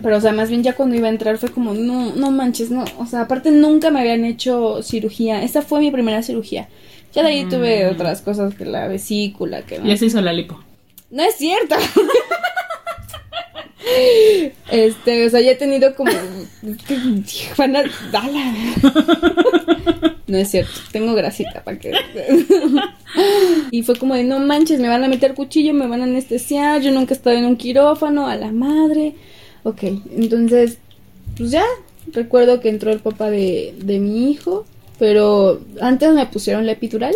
Pero, o sea, más bien ya cuando iba a entrar fue como, no, no manches, no. O sea, aparte nunca me habían hecho cirugía. Esta fue mi primera cirugía. Ya de ahí tuve Mm. otras cosas que la vesícula, que. Ya se hizo la lipo. No es cierto. Este, o sea, ya he tenido como. Van a. No es cierto, tengo grasita para que. Y fue como de: no manches, me van a meter cuchillo, me van a anestesiar. Yo nunca he estado en un quirófano, a la madre. Ok, entonces, pues ya. Recuerdo que entró el papá de, de mi hijo, pero antes me pusieron la epidural.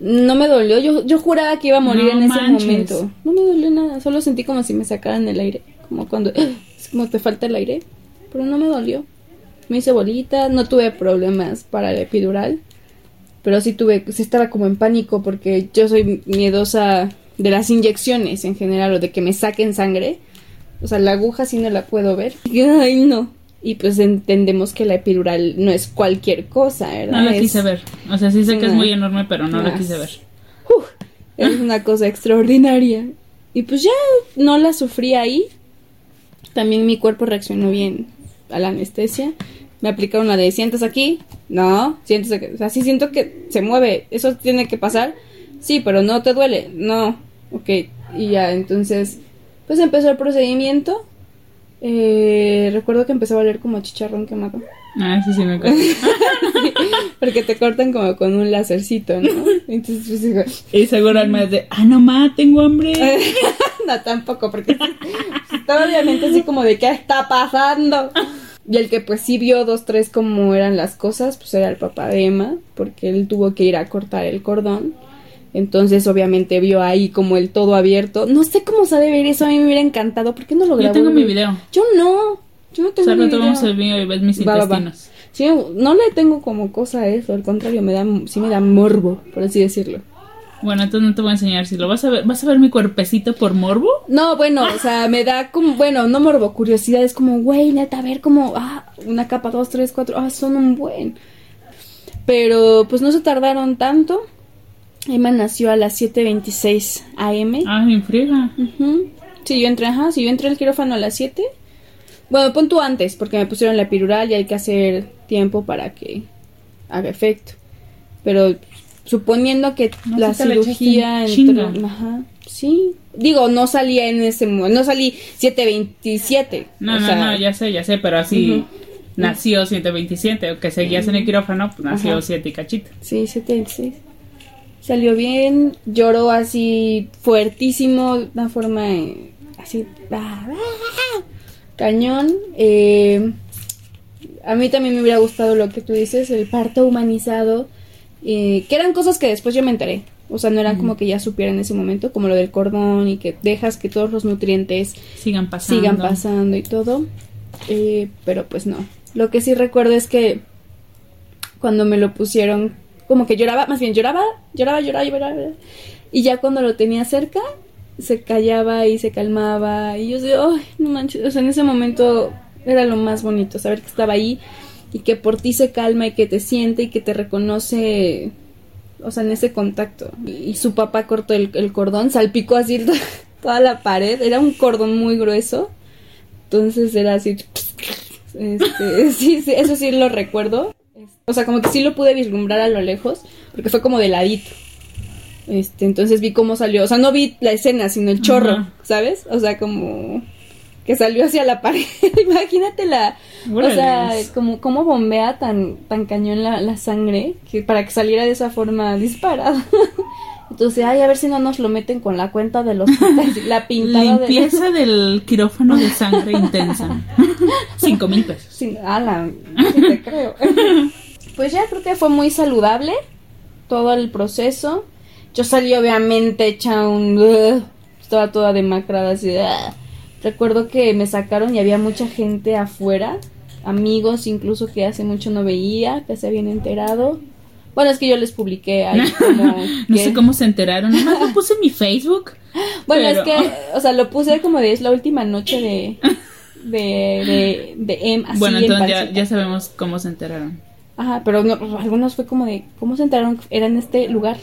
No me dolió, yo, yo juraba que iba a morir No en ese momento. No me dolió nada, solo sentí como si me sacaran el aire, como cuando es como te falta el aire, pero no me dolió. Me hice bolita, no tuve problemas para la epidural, pero sí tuve, sí estaba como en pánico porque yo soy miedosa de las inyecciones en general o de que me saquen sangre. O sea, la aguja sí no la puedo ver. Ay, no. Y pues entendemos que la epidural no es cualquier cosa, ¿verdad? No la Es- quise ver. O sea, sí sé que es muy enorme, pero no la quise ver. Uf, es una cosa extraordinaria. Y pues ya no la sufrí ahí. También mi cuerpo reaccionó bien a la anestesia. Me aplicaron la de sientas aquí. No, sientes aquí. O sea, sí siento que se mueve. Eso tiene que pasar. Sí, pero no te duele. No. Ok. Y ya, entonces, pues empezó el procedimiento. Eh, recuerdo que empezó a valer como chicharrón quemado. Ah, sí, sí me acuerdo. Porque te cortan como con un lásercito, ¿no? Entonces, pues digo, y seguro mes de, ah, no ma, tengo hambre. no, tampoco, porque estaba obviamente así como de qué está pasando. Y el que pues sí vio dos, tres cómo eran las cosas, pues era el papá de Emma, porque él tuvo que ir a cortar el cordón. Entonces obviamente vio ahí como el todo abierto. No sé cómo sabe ver eso, a mí me hubiera encantado. ¿Por qué no lo grabó? Yo tengo mi video. Yo no, yo no O tengo sea, mi no video. tomamos el video y ves mis Va, va, va. intestinos. Sí, no le tengo como cosa a eso, al contrario, me da, sí me da morbo, por así decirlo. Bueno, entonces no te voy a enseñar. Si lo vas a ver, ¿vas a ver mi cuerpecito por morbo? No, bueno, o sea, me da como, bueno, no morbo, curiosidad, es como, güey, neta, a ver como, ah, una capa, dos, tres, cuatro, ah, son un buen. Pero pues no se tardaron tanto. Emma nació a las 7.26 am. Ah, me friega. Ujú. Sí, yo entré, ajá, sí, yo entré al quirófano a las 7. Bueno, pon tú antes, porque me pusieron la epidural y hay que hacer tiempo para que haga efecto. Pero suponiendo que No, la cirugía entró- ajá, sí. Digo, no salía en ese momento, no salí 7.27. No, o no, sea, no, ya sé, ya sé, pero así Ujú. nació 127, o que seguías en el quirófano, pues nació Ajá. 7 y cachito. Sí, 7.26. Salió bien, lloró así fuertísimo, de una forma eh, así ah, ah, cañón. Eh, a mí también me hubiera gustado lo que tú dices, el parto humanizado, eh, que eran cosas que después yo me enteré. O sea, no eran como que ya supiera en ese momento, como lo del cordón y que dejas que todos los nutrientes Sigan pasando. sigan pasando y todo. Eh, pero pues no. Lo que sí recuerdo es que cuando me lo pusieron, como que lloraba, más bien lloraba, lloraba, lloraba, lloraba. lloraba. Y ya cuando lo tenía cerca, se callaba y se calmaba. Y yo decía, ay, no manches. O sea, en ese momento era lo más bonito, saber que estaba ahí y que por ti se calma y que te siente y que te reconoce. O sea, en ese contacto. Y, su papá cortó el, el cordón, salpicó así toda la pared. Era un cordón muy grueso. Entonces era así. Este, sí, sí, eso sí lo recuerdo. O sea, como que sí lo pude vislumbrar a lo lejos, porque fue como de ladito. Este, entonces vi cómo salió. O sea, no vi la escena, sino el chorro, Ajá. ¿sabes? O sea, como que salió hacia la pared. Imagínate la. O sea, Órales. como cómo bombea tan, tan cañón la, la sangre que para que saliera de esa forma disparada. Entonces, ay, a ver si no nos lo meten con la cuenta de los la pintada de Limpieza del quirófano de sangre intensa. Cinco mil pesos. Sí, ala, sí te creo. Pues ya creo que fue muy saludable todo el proceso. Yo salí obviamente hecha un... estaba toda demacrada así. ugh. Recuerdo que me sacaron y había mucha gente afuera, amigos incluso que hace mucho no veía, que se habían enterado. Bueno, es que yo les publiqué ahí como... No sé cómo se enteraron. Nomás lo puse en mi Facebook. Bueno, pero- es que, o sea, lo puse como de es la última noche de... De, de, de Em, así bueno, en entonces ya, ya sabemos cómo se enteraron. Ajá, pero no, algunos fue como de, ¿cómo se enteraron era en este lugar?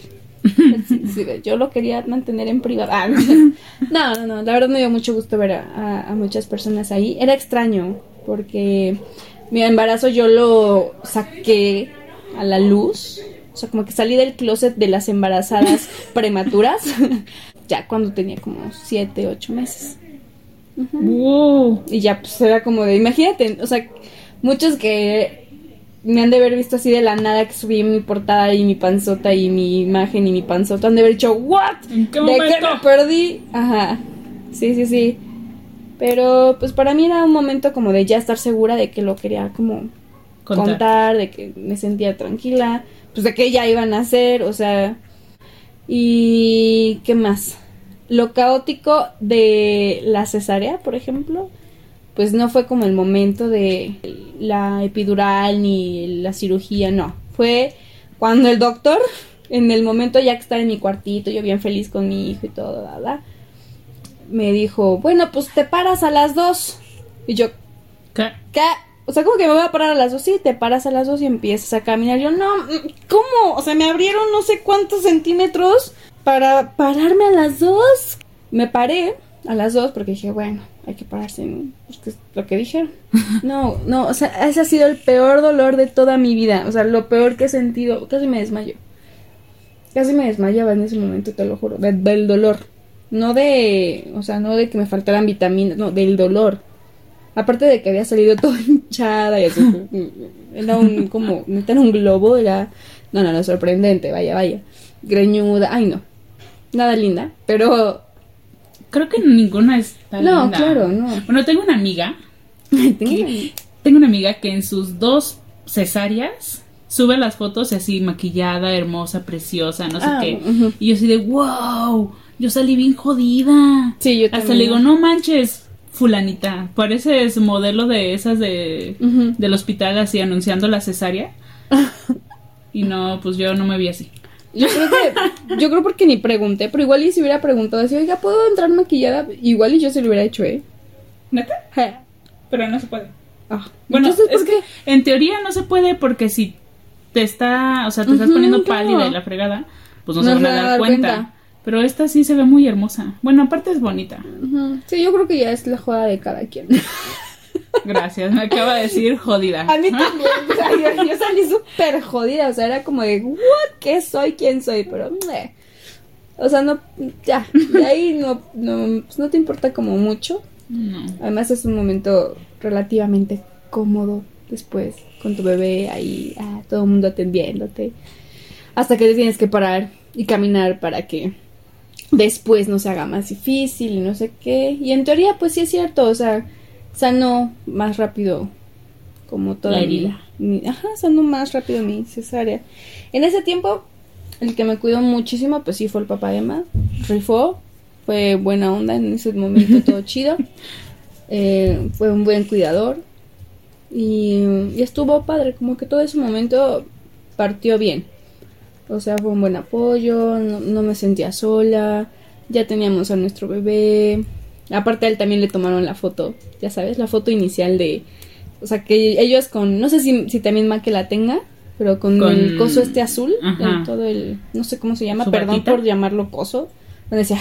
Sí, sí, yo lo quería mantener en privado. Ah, no, no, no, la verdad me dio mucho gusto ver a, a- a muchas personas ahí. Era extraño, porque mi embarazo yo lo saqué a la luz. O sea, como que salí del closet de las embarazadas prematuras, ya cuando tenía como siete, ocho meses. Wow. Y ya, pues era como de, imagínate, o sea, muchos que me han de haber visto así de la nada que subí mi portada y mi panzota y mi imagen y mi panzota, han de haber dicho, ¿what? ¿En qué ¿De qué me perdí? Ajá, sí, sí, sí. Pero pues para mí era un momento como de ya estar segura de que lo quería como Contar. contar, de que me sentía tranquila, pues de que ya iban a hacer, o sea, y qué más. Lo caótico de la cesárea, por ejemplo, pues no fue como el momento de la epidural ni la cirugía, no. Fue cuando el doctor, en el momento ya que estaba en mi cuartito, yo bien feliz con mi hijo y todo, bla, me dijo, bueno, pues te paras a las dos. Y yo, ¿Qué? ¿Qué? O sea, como que me voy a parar a las dos, sí, te paras a las dos y empiezas a caminar. Yo, no, ¿cómo? O sea, me abrieron no sé cuántos centímetros para pararme a las dos. Me paré a las dos porque dije, bueno, hay que pararse, ¿no? Es lo que dijeron. No, no, o sea, ese ha sido el peor dolor de toda mi vida. O sea, lo peor que he sentido. Casi me desmayo. Casi me desmayaba en ese momento, te lo juro. de- del dolor. No de, o sea, no de que me faltaran vitaminas, no, del dolor. Aparte de que había salido toda hinchada y así. era un, como, neta era un globo, era, no, no, no, sorprendente, vaya, vaya. Greñuda, ay no. Nada linda, pero, Creo que ninguna está no, linda. claro, no. Bueno, tengo una amiga. Tengo- Tengo una amiga que en sus dos cesáreas sube las fotos así maquillada, hermosa, preciosa, no sé Ah, qué. Y yo así de, wow, yo salí bien jodida. Sí, yo Hasta también. le digo, no manches, fulanita, pareces modelo de esas de Ujú. del hospital así anunciando la cesárea. y no, pues yo no me vi así. Yo creo que, yo creo porque ni pregunté, pero igual y si hubiera preguntado así, oiga, ¿puedo entrar maquillada? Igual y yo se lo hubiera hecho, ¿eh? ¿Neta? Pero no se puede. Ah, Bueno, entonces, es que en teoría no se puede porque si te está, o sea, te estás poniendo claro. pálida y la fregada, pues no, No se van a dar dar cuenta. cuenta. Pero esta sí se ve muy hermosa. Bueno, aparte es bonita. Sí, yo creo que ya es la joda de cada quien. Gracias, me acaba de decir jodida. A mí también, o sea, yo, yo salí súper jodida, o sea, era como de, ¿what? ¿Qué soy? ¿Quién soy? Pero, meh. o sea, no, ya, de ahí no, no, pues no te importa como mucho. No. Además es un momento relativamente cómodo después con tu bebé ahí, ah, todo el mundo atendiéndote. Hasta que te tienes que parar y caminar para que después no se haga más difícil y no sé qué. Y en teoría pues sí es cierto, o sea, sanó más rápido como toda La mi- herida. mi- ajá, sanó más rápido mi cesárea. En ese tiempo el que me cuidó muchísimo pues sí fue el papá de Emma, rifó, fue buena onda en ese momento todo chido. Eh, fue un buen cuidador y, y estuvo padre, como que todo ese momento partió bien. O sea, fue un buen apoyo, no, no me sentía sola, ya teníamos a nuestro bebé. Aparte a él también le tomaron la foto, ya sabes, la foto inicial de... O sea, que ellos con... No sé si, si también Maque la tenga, pero con, Con- el coso este azul, en todo el... No sé cómo se llama, ¿Su perdón batita? por llamarlo coso. Donde decía,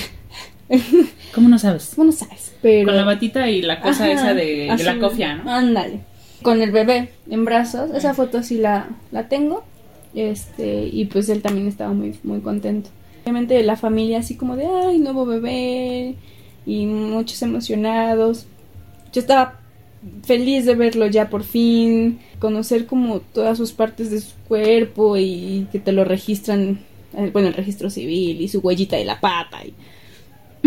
¿Cómo no sabes? ¿cómo no sabes? Pero... Con la batita y la cosa Ajá, esa de, de la cofia, ¿no? Ándale. Con el bebé en brazos. Esa foto sí la, la tengo. Este, y pues él también estaba muy, muy contento. Obviamente la familia así como de, ay, nuevo bebé. Y muchos emocionados. Yo estaba feliz de verlo ya por fin. Conocer como todas sus partes de su cuerpo y que te lo registran. eh, Bueno, el registro civil y su huellita de la pata. Y,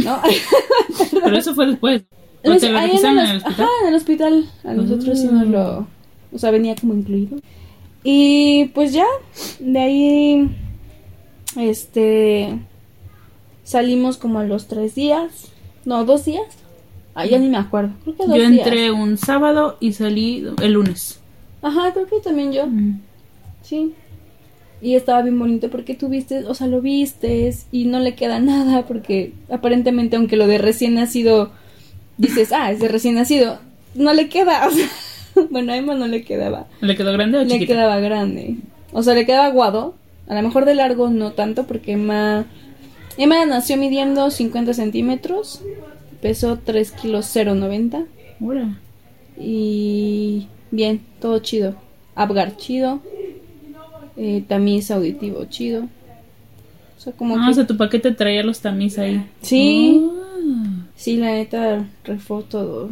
¿no? Pero eso fue después. ¿O Pues, te lo registraron en el hos- hospital? Ajá, en el hospital. A nosotros sí nos lo. O sea, venía como incluido. Y pues ya, de ahí. Este. Salimos como a los tres días. No, dos días. Ah, ya ni me acuerdo. Creo que dos Yo días. entré un sábado y salí el lunes. Ajá, creo que también yo. Mm. Sí. Y estaba bien bonito porque tú viste, o sea, lo vistes y no le queda nada porque aparentemente aunque lo de recién nacido dices, ah, es de recién nacido, no le queda. O sea, bueno, a Emma no le quedaba. ¿Le quedó grande o Le quedaba grande. O sea, le quedaba aguado. A lo mejor de largo no tanto porque Emma... Emma nació midiendo 50 centímetros. Pesó 3 kilos 090. Ura. Y bien, todo chido. Apgar chido. Eh, tamiz auditivo chido. O sea, como Ah, que... o sea, tu paquete traía los tamiz ahí. Sí, Ah. Sí, la neta, refó todo.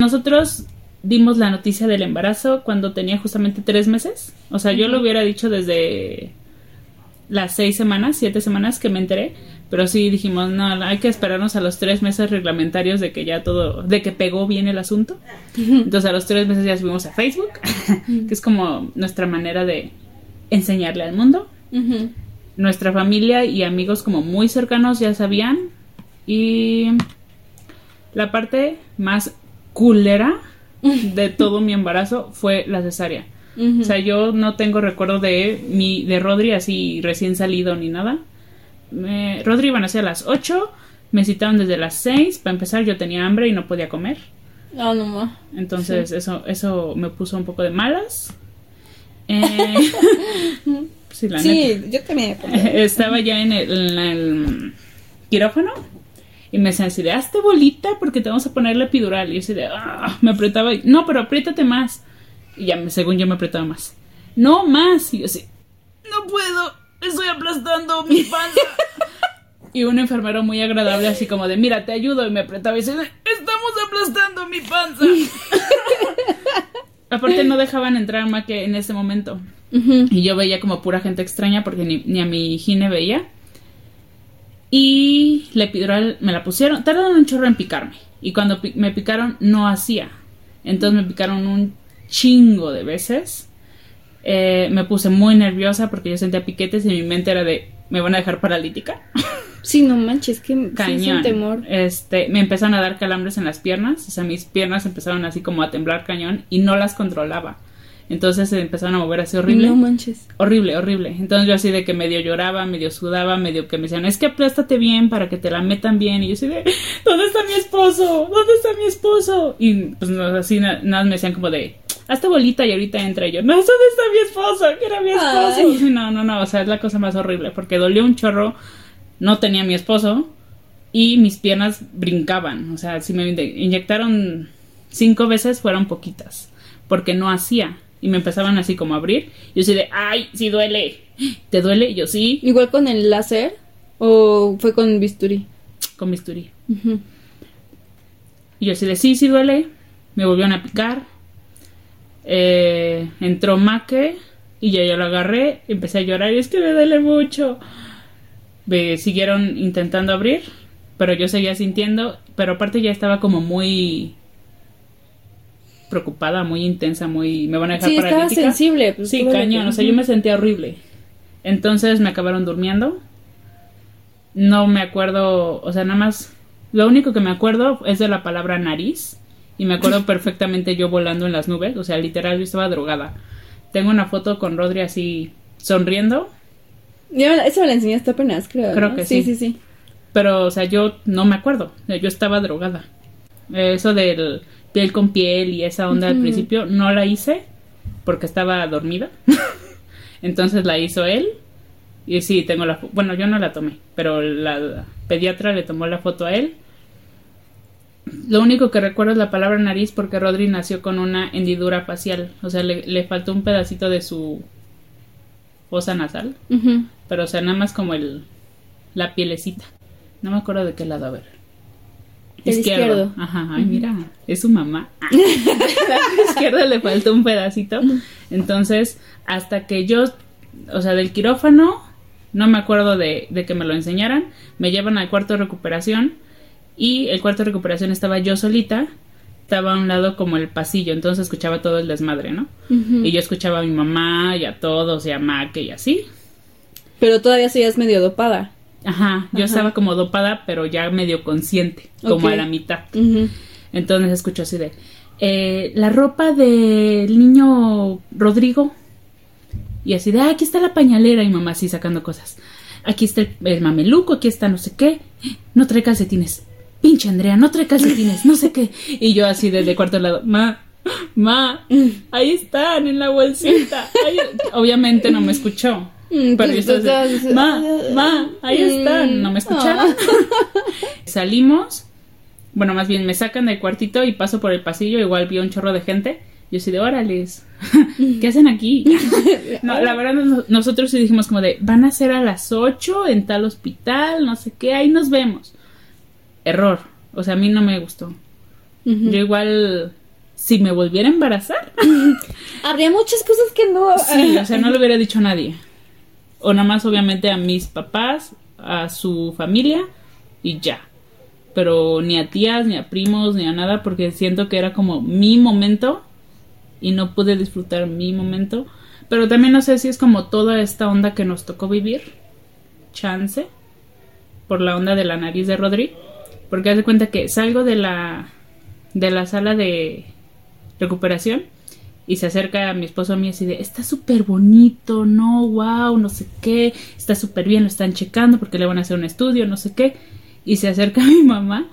Nosotros dimos la noticia del embarazo cuando tenía justamente tres meses. O sea, yo lo hubiera dicho desde las seis semanas, siete semanas que me enteré. Pero sí dijimos, no, hay que esperarnos a los tres meses reglamentarios de que ya todo, de que pegó bien el asunto. Entonces a los tres meses ya subimos a Facebook, que es como nuestra manera de enseñarle al mundo. Nuestra familia y amigos como muy cercanos ya sabían. Y la parte más culera de todo mi embarazo fue la cesárea. O sea, yo no tengo recuerdo de mi de Rodri así recién salido ni nada. Me, Rodri iban a ser a las 8, me citaron desde las 6, para empezar yo tenía hambre y no podía comer. Ah, no ma. Entonces eso eso me puso un poco de malas. Eh, sí, la neta. Sí, yo también. Estaba ya en el, en el quirófano y me decían así de, hazte bolita porque te vamos a poner la epidural. Y yo así de, "Ah", me apretaba. y, no, pero apriétate más. Y ya, según yo me apretaba más. No, más. Y yo así, no puedo, estoy aplastando mi panza. y un enfermero muy agradable así como de, mira, te ayudo. Y me apretaba y dice, estamos aplastando mi panza. Aparte no dejaban entrar a Maque en ese momento. Y yo veía como pura gente extraña porque ni, ni a mi gine veía. Y la epidural me la pusieron. Tardaron un chorro en picarme. Y cuando pi- me picaron no hacía. Entonces me picaron un chingo de veces. Eh, me puse muy nerviosa porque yo sentía piquetes y mi mente era de me van a dejar paralítica. Sí, no manches, que sí es Cañón. un temor. Este, me empezaron a dar calambres en las piernas. O sea, mis piernas empezaron así como a temblar cañón y no las controlaba. Entonces se empezaron a mover así horrible. No manches. Horrible, horrible. Entonces yo así de que medio lloraba, medio sudaba, medio que me decían, es que aplástate bien para que te la metan bien. Y yo así de, ¿dónde está mi esposo? ¿Dónde está mi esposo? Y pues no, así na- nada me decían como de, hazte bolita y ahorita entra Y yo, no, ¿dónde está mi esposo? Que era mi esposo. Ay. No, no, no, o sea, es la cosa más horrible porque dolió un chorro, no tenía mi esposo y mis piernas brincaban. O sea, si me inyectaron cinco veces fueron poquitas porque no hacía. Y me empezaban así como a abrir. Yo así de, ay, sí duele. ¿Te duele? Yo sí, ¿Igual con el láser? ¿O fue con bisturí? con bisturí. Y yo así de, sí, sí duele. Me volvieron a picar. Eh, entró Maque. Y ya yo lo agarré. Empecé a llorar. Y es que me duele mucho. Me siguieron intentando abrir. Pero yo seguía sintiendo. Pero aparte ya estaba como muy preocupada, muy intensa, muy... Me van a dejar Sí, estaba paralítica. sensible. pues, Sí, cañón, que- o sea, yo me sentía horrible. Entonces me acabaron durmiendo. No me acuerdo, o sea, nada más. Lo único que me acuerdo es de la palabra nariz. Y me acuerdo perfectamente yo volando en las nubes. O sea, literal, yo estaba drogada. Tengo una foto con Rodri así sonriendo. Ya me la- Eso me la enseñaste apenas, creo. Creo ¿no? que sí. sí. Sí, sí, Pero, o sea, yo no me acuerdo. Yo estaba drogada. Eso del piel con piel y esa onda al principio no la hice porque estaba dormida. Entonces la hizo él. Y sí, tengo la Bueno, yo no la tomé, pero la pediatra le tomó la foto a él. Lo único que recuerdo es la palabra nariz porque Rodri nació con una hendidura facial. O sea, le, le faltó un pedacito de su fosa nasal. Pero, o sea, nada más como el la pielecita. No me acuerdo de qué lado, a ver. El izquierdo. Ajá, ay, mira, es su mamá. Ah. la izquierda le faltó un pedacito. Entonces, hasta que yo, o sea, del quirófano, no me acuerdo de, de que me lo enseñaran. Me llevan al cuarto de recuperación. Y el cuarto de recuperación estaba yo solita. Estaba a un lado como el pasillo, entonces escuchaba todo el desmadre, ¿no? Y yo escuchaba a mi mamá y a todos y a Maque y así. Pero todavía seguías medio dopada. Ajá, yo Ajá. estaba como dopada, pero ya medio consciente, como a la mitad. Entonces escucho así de, eh, la ropa del niño Rodrigo. Y así de, ah, aquí está la pañalera y mamá así sacando cosas. Aquí está el, el mameluco, aquí está no sé qué. No trae calcetines. Pinche Andrea, no trae calcetines, no sé qué. Y yo así desde cuarto lado, ma, ma, ahí están en la bolsita. Ahí- Obviamente no me escuchó. Mm, Pero pues, yo estaba así, ma, ma, ahí están. No me escucharon. Salimos. Bueno, más bien me sacan del cuartito y paso por el pasillo. Igual vi un chorro de gente. Yo así de órales. ¿Qué hacen aquí? No, la verdad, nos- nosotros sí dijimos como de van a ser a las 8 en tal hospital, no sé qué, ahí nos vemos. Error. O sea, a mí no me gustó. Yo igual, si me volviera a embarazar, Habría muchas cosas que no. sí, o sea, no le hubiera dicho a nadie. O nada más, obviamente, a mis papás, a su familia y ya. Pero ni a tías, ni a primos, ni a nada, porque siento que era como mi momento y no pude disfrutar mi momento. Pero también no sé si es como toda esta onda que nos tocó vivir. Chance. Por la onda de la nariz de Rodri. Porque haz de cuenta que salgo de la, de la sala de recuperación y se acerca a mi esposo a mí así de, está súper bonito, no, wow, no sé qué, está súper bien, lo están checando porque le van a hacer un estudio, no sé qué. Y se acerca a mi mamá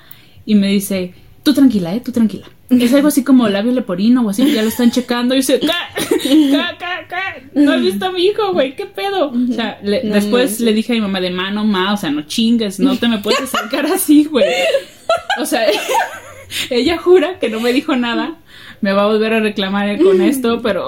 y me dice, tú tranquila, eh, tú tranquila. Es algo así como labio leporino o así, ya lo están checando. Y dice, "Ca, ca, ca, no has visto a mi hijo, güey, qué pedo. O sea, le- No después le dije a mi mamá de mano, ma, o sea, no chingues, no te me puedes acercar así, güey. O sea, ella jura que no me dijo nada. Me va a volver a reclamar con esto, pero...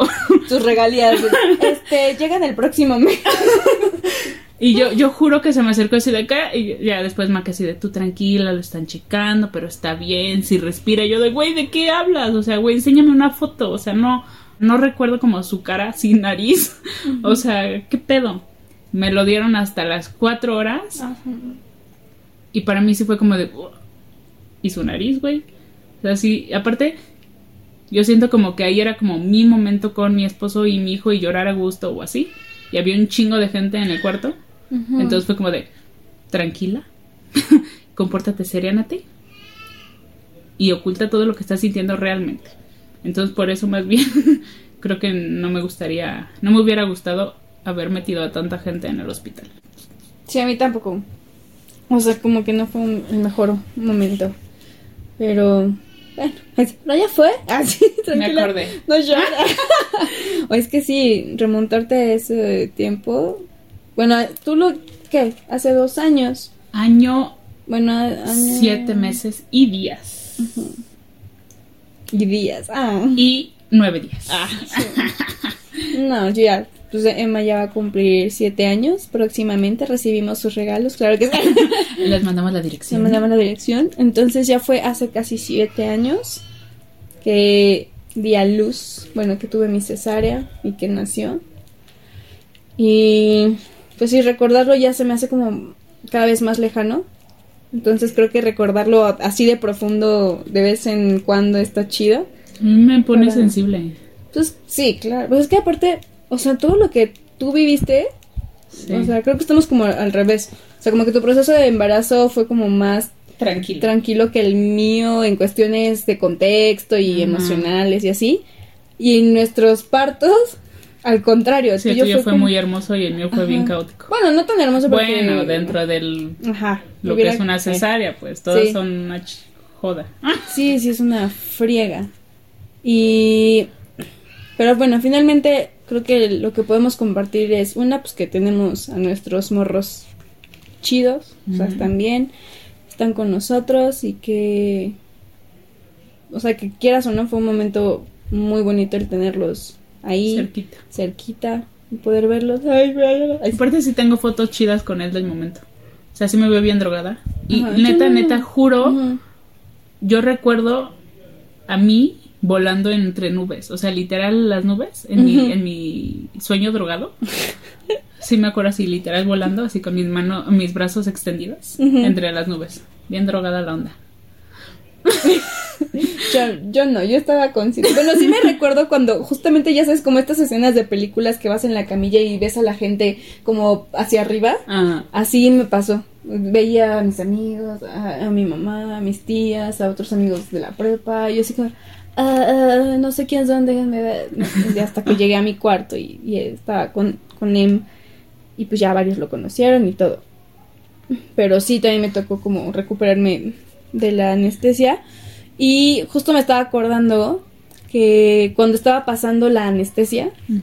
Tus regalías. Este, llegan el próximo mes. Y yo, yo juro que se me acercó así de acá y ya después Maca así de tú tranquila, lo están checando, pero está bien, si respira. Y yo de, güey, ¿de qué hablas? O sea, güey, enséñame una foto. O sea, no, no recuerdo como su cara sin nariz. O sea, ¿qué pedo? Me lo dieron hasta las cuatro horas y para mí sí fue como de, "Ugh". ¿y su nariz, güey? O sea, sí, aparte, yo siento como que ahí era como mi momento con mi esposo y mi hijo y llorar a gusto o así. Y había un chingo de gente en el cuarto. Entonces fue como de, tranquila, compórtate seriánate y oculta todo lo que estás sintiendo realmente. Entonces por eso más bien creo que no me gustaría, no me hubiera gustado haber metido a tanta gente en el hospital. Sí, a mí tampoco. O sea, como que no fue un- el mejor momento. Pero, bueno, pues, pero ya fue. Así, tranquila. acordé. No llora. o es que sí, remontarte a ese tiempo. Bueno, tú lo, ¿qué? Hace dos años. Año, Bueno, año- siete meses y días. Y días. Ah. Y nueve días. No, yo ya. Pues Emma ya va a cumplir siete años. Próximamente recibimos sus regalos. Claro que sí. Les mandamos la dirección. me llama la dirección. Entonces ya fue hace casi siete años que di a luz, bueno, que tuve mi cesárea y que nació. Y pues sí, recordarlo ya se me hace como cada vez más lejano. Entonces creo que recordarlo así de profundo de vez en cuando está chido. Me pone Para- sensible. Pues sí, claro. Pues es que aparte, o sea, todo lo que tú viviste, Sí. o sea, creo que estamos como al revés. O sea, como que tu proceso de embarazo fue como más tranquilo. tranquilo que el mío en cuestiones de contexto y Ajá. emocionales y así. Y en nuestros partos, al contrario. Sí, el tuyo fue como- muy hermoso y el mío fue bien caótico. Bueno, no tan hermoso porque... Bueno, dentro del Ajá. lo hubiera- que es una cesárea, pues todas Sí. son una ch- joda. Sí, sí, es una friega. Y... Pero bueno, finalmente creo que lo que podemos compartir es una, pues que tenemos a nuestros morros chidos, o sea, están bien, están con nosotros y que... O sea, que quieras o no, fue un momento muy bonito el tenerlos ahí, Cerquita. cerquita, y poder verlos. Ay. Ay, Aparte sí tengo fotos chidas con él del momento. O sea, sí me veo bien drogada. Y Ajá. neta, neta, juro, yo recuerdo a mí volando entre nubes. O sea, literal las nubes en, mi, en mi sueño drogado. Sí me acuerdo así, literal volando, así con mis manos, mis brazos extendidos entre las nubes. Bien drogada la onda. Yo, yo no, yo estaba consciente. Bueno, sí me recuerdo cuando justamente ya sabes como estas escenas de películas que vas en la camilla y ves a la gente como hacia arriba. Ah, Así me pasó. Veía a mis amigos, a, a mi mamá, a mis tías, a otros amigos de la prepa. Yo así como, "Ah, ah, no sé quién son, déjenme ver. Y hasta que llegué a mi cuarto y, y estaba con, con Em. Y pues ya varios lo conocieron y todo. Pero sí, también me tocó como recuperarme de la anestesia. Y justo me estaba acordando que cuando estaba pasando la anestesia, Mm.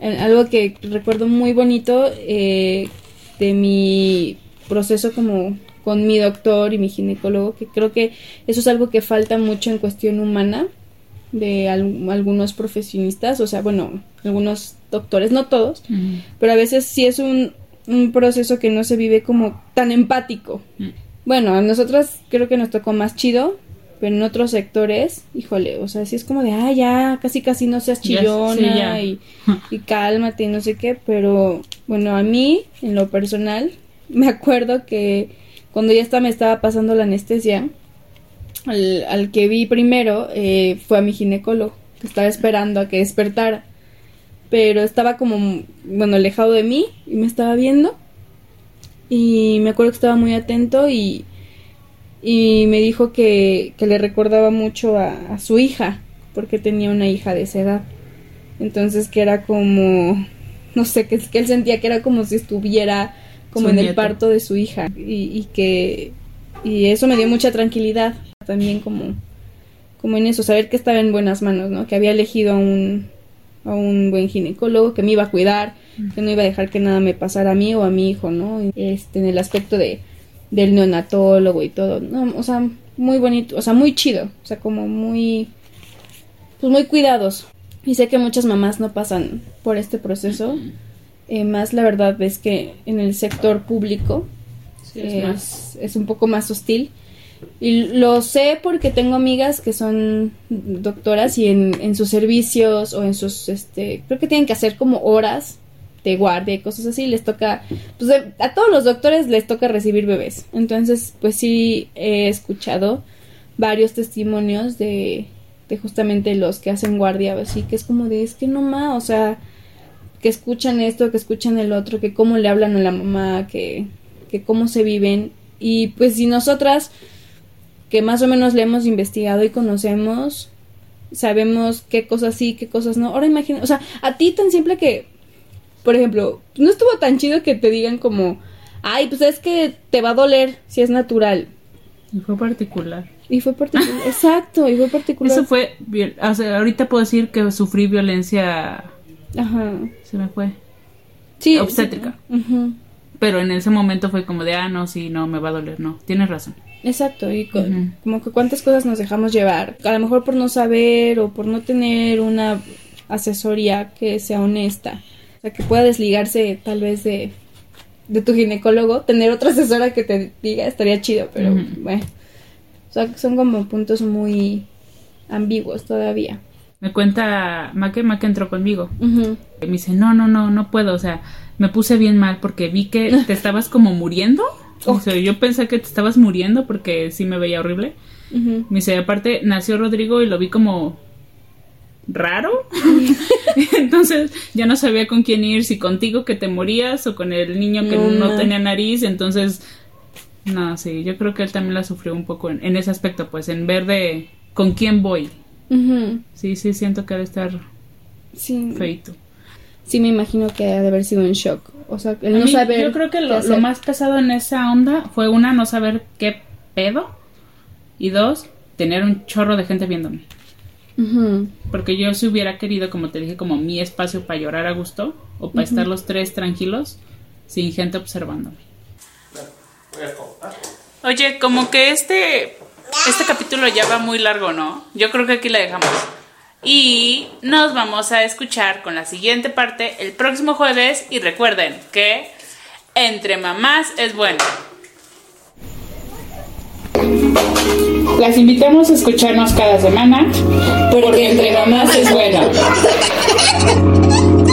eh, algo que recuerdo muy bonito eh, de mi proceso como con mi doctor y mi ginecólogo, que creo que eso es algo que falta mucho en cuestión humana de al- algunos profesionistas, o sea, bueno, algunos doctores, no todos, mm, pero a veces sí es un, un proceso que no se vive como tan empático. mm. Bueno, a nosotras creo que nos tocó más chido, pero en otros sectores, híjole, o sea, sí es como de, ah, ya, casi casi no seas chillona sí, ya. y, y cálmate y no sé qué, pero bueno, a mí, en lo personal, me acuerdo que cuando ya estaba, me estaba pasando la anestesia, al, al que vi primero eh, fue a mi ginecólogo, que estaba esperando a que despertara, pero estaba como, bueno, alejado de mí y me estaba viendo y me acuerdo que estaba muy atento y, y me dijo que, que le recordaba mucho a, a su hija, porque tenía una hija de esa edad. Entonces que era como, no sé, que, que él sentía que era como si estuviera como Su en el parto de su hija. Y, y que y eso me dio mucha tranquilidad también como como en eso saber que estaba en buenas manos no que había elegido a un a un buen ginecólogo que me iba a cuidar que no iba a dejar que nada me pasara a mí o a mi hijo no este en el aspecto de del neonatólogo y todo no o sea muy bonito o sea muy chido o sea como muy pues muy cuidados y sé que muchas mamás no pasan por este proceso eh, más la verdad es que en el sector público Sí, es más. es un poco más hostil. Y lo sé porque tengo amigas que son doctoras y en, en sus servicios o en sus, este, creo que tienen que hacer como horas de guardia y cosas así, les toca, pues a todos los doctores les toca recibir bebés. Entonces, pues sí he escuchado varios testimonios de, de justamente los que hacen guardia, así que es como de, es que no más, o sea, que escuchan esto, que escuchan el otro, que cómo le hablan a la mamá, que, que cómo se viven. Y pues si nosotras, que más o menos le hemos investigado y conocemos, sabemos qué cosas sí, qué cosas no. Ahora imagina, o sea, a ti tan simple que, por ejemplo, no estuvo tan chido que te digan como, ay, pues es que te va a doler si es natural. Y fue particular. Y fue particular. Exacto, y fue particular. Eso fue, viol- o sea, ahorita puedo decir que sufrí violencia, Ajá. se me fue, Sí. Obstétrica. Pero en ese momento fue como de, ah, no, sí, no, me va a doler, no, tienes razón. Exacto, y como que cuántas cosas nos dejamos llevar, a lo mejor por no saber o por no tener una asesoría que sea honesta, sea, que pueda desligarse tal vez de, de tu ginecólogo, tener otra asesora que te diga estaría chido, pero bueno, o sea, son como puntos muy ambiguos todavía. Me cuenta Maque, Maque entró conmigo. Y me dice, no, no, no, no puedo, o sea, me puse bien mal porque vi que te estabas como muriendo. O sea, yo pensé que te estabas muriendo porque sí me veía horrible. Me dice, aparte, nació Rodrigo y lo vi como raro. Entonces ya no sabía con quién ir, si contigo que te morías o con el niño que No, no, tenía nariz. Entonces, no, sí, yo creo que él también la sufrió un poco en, en ese aspecto, pues en ver de con quién voy. Ujú. Sí, sí, siento que ha de estar Sí. feito. sí me imagino que ha de haber sido un shock, o sea, el no mí, saber yo creo que lo, lo más pesado en esa onda fue una, no saber qué pedo. Y dos, tener un chorro de gente viéndome. Ujú. Porque yo si hubiera querido, como te dije, como mi espacio para llorar a gusto o para estar los tres tranquilos sin gente observándome. Oye, como que este este capítulo ya va muy largo, ¿no? Yo creo que aquí la dejamos. Y nos vamos a escuchar con la siguiente parte el próximo jueves y recuerden que entre mamás es bueno. Las invitamos a escucharnos cada semana porque entre mamás es bueno.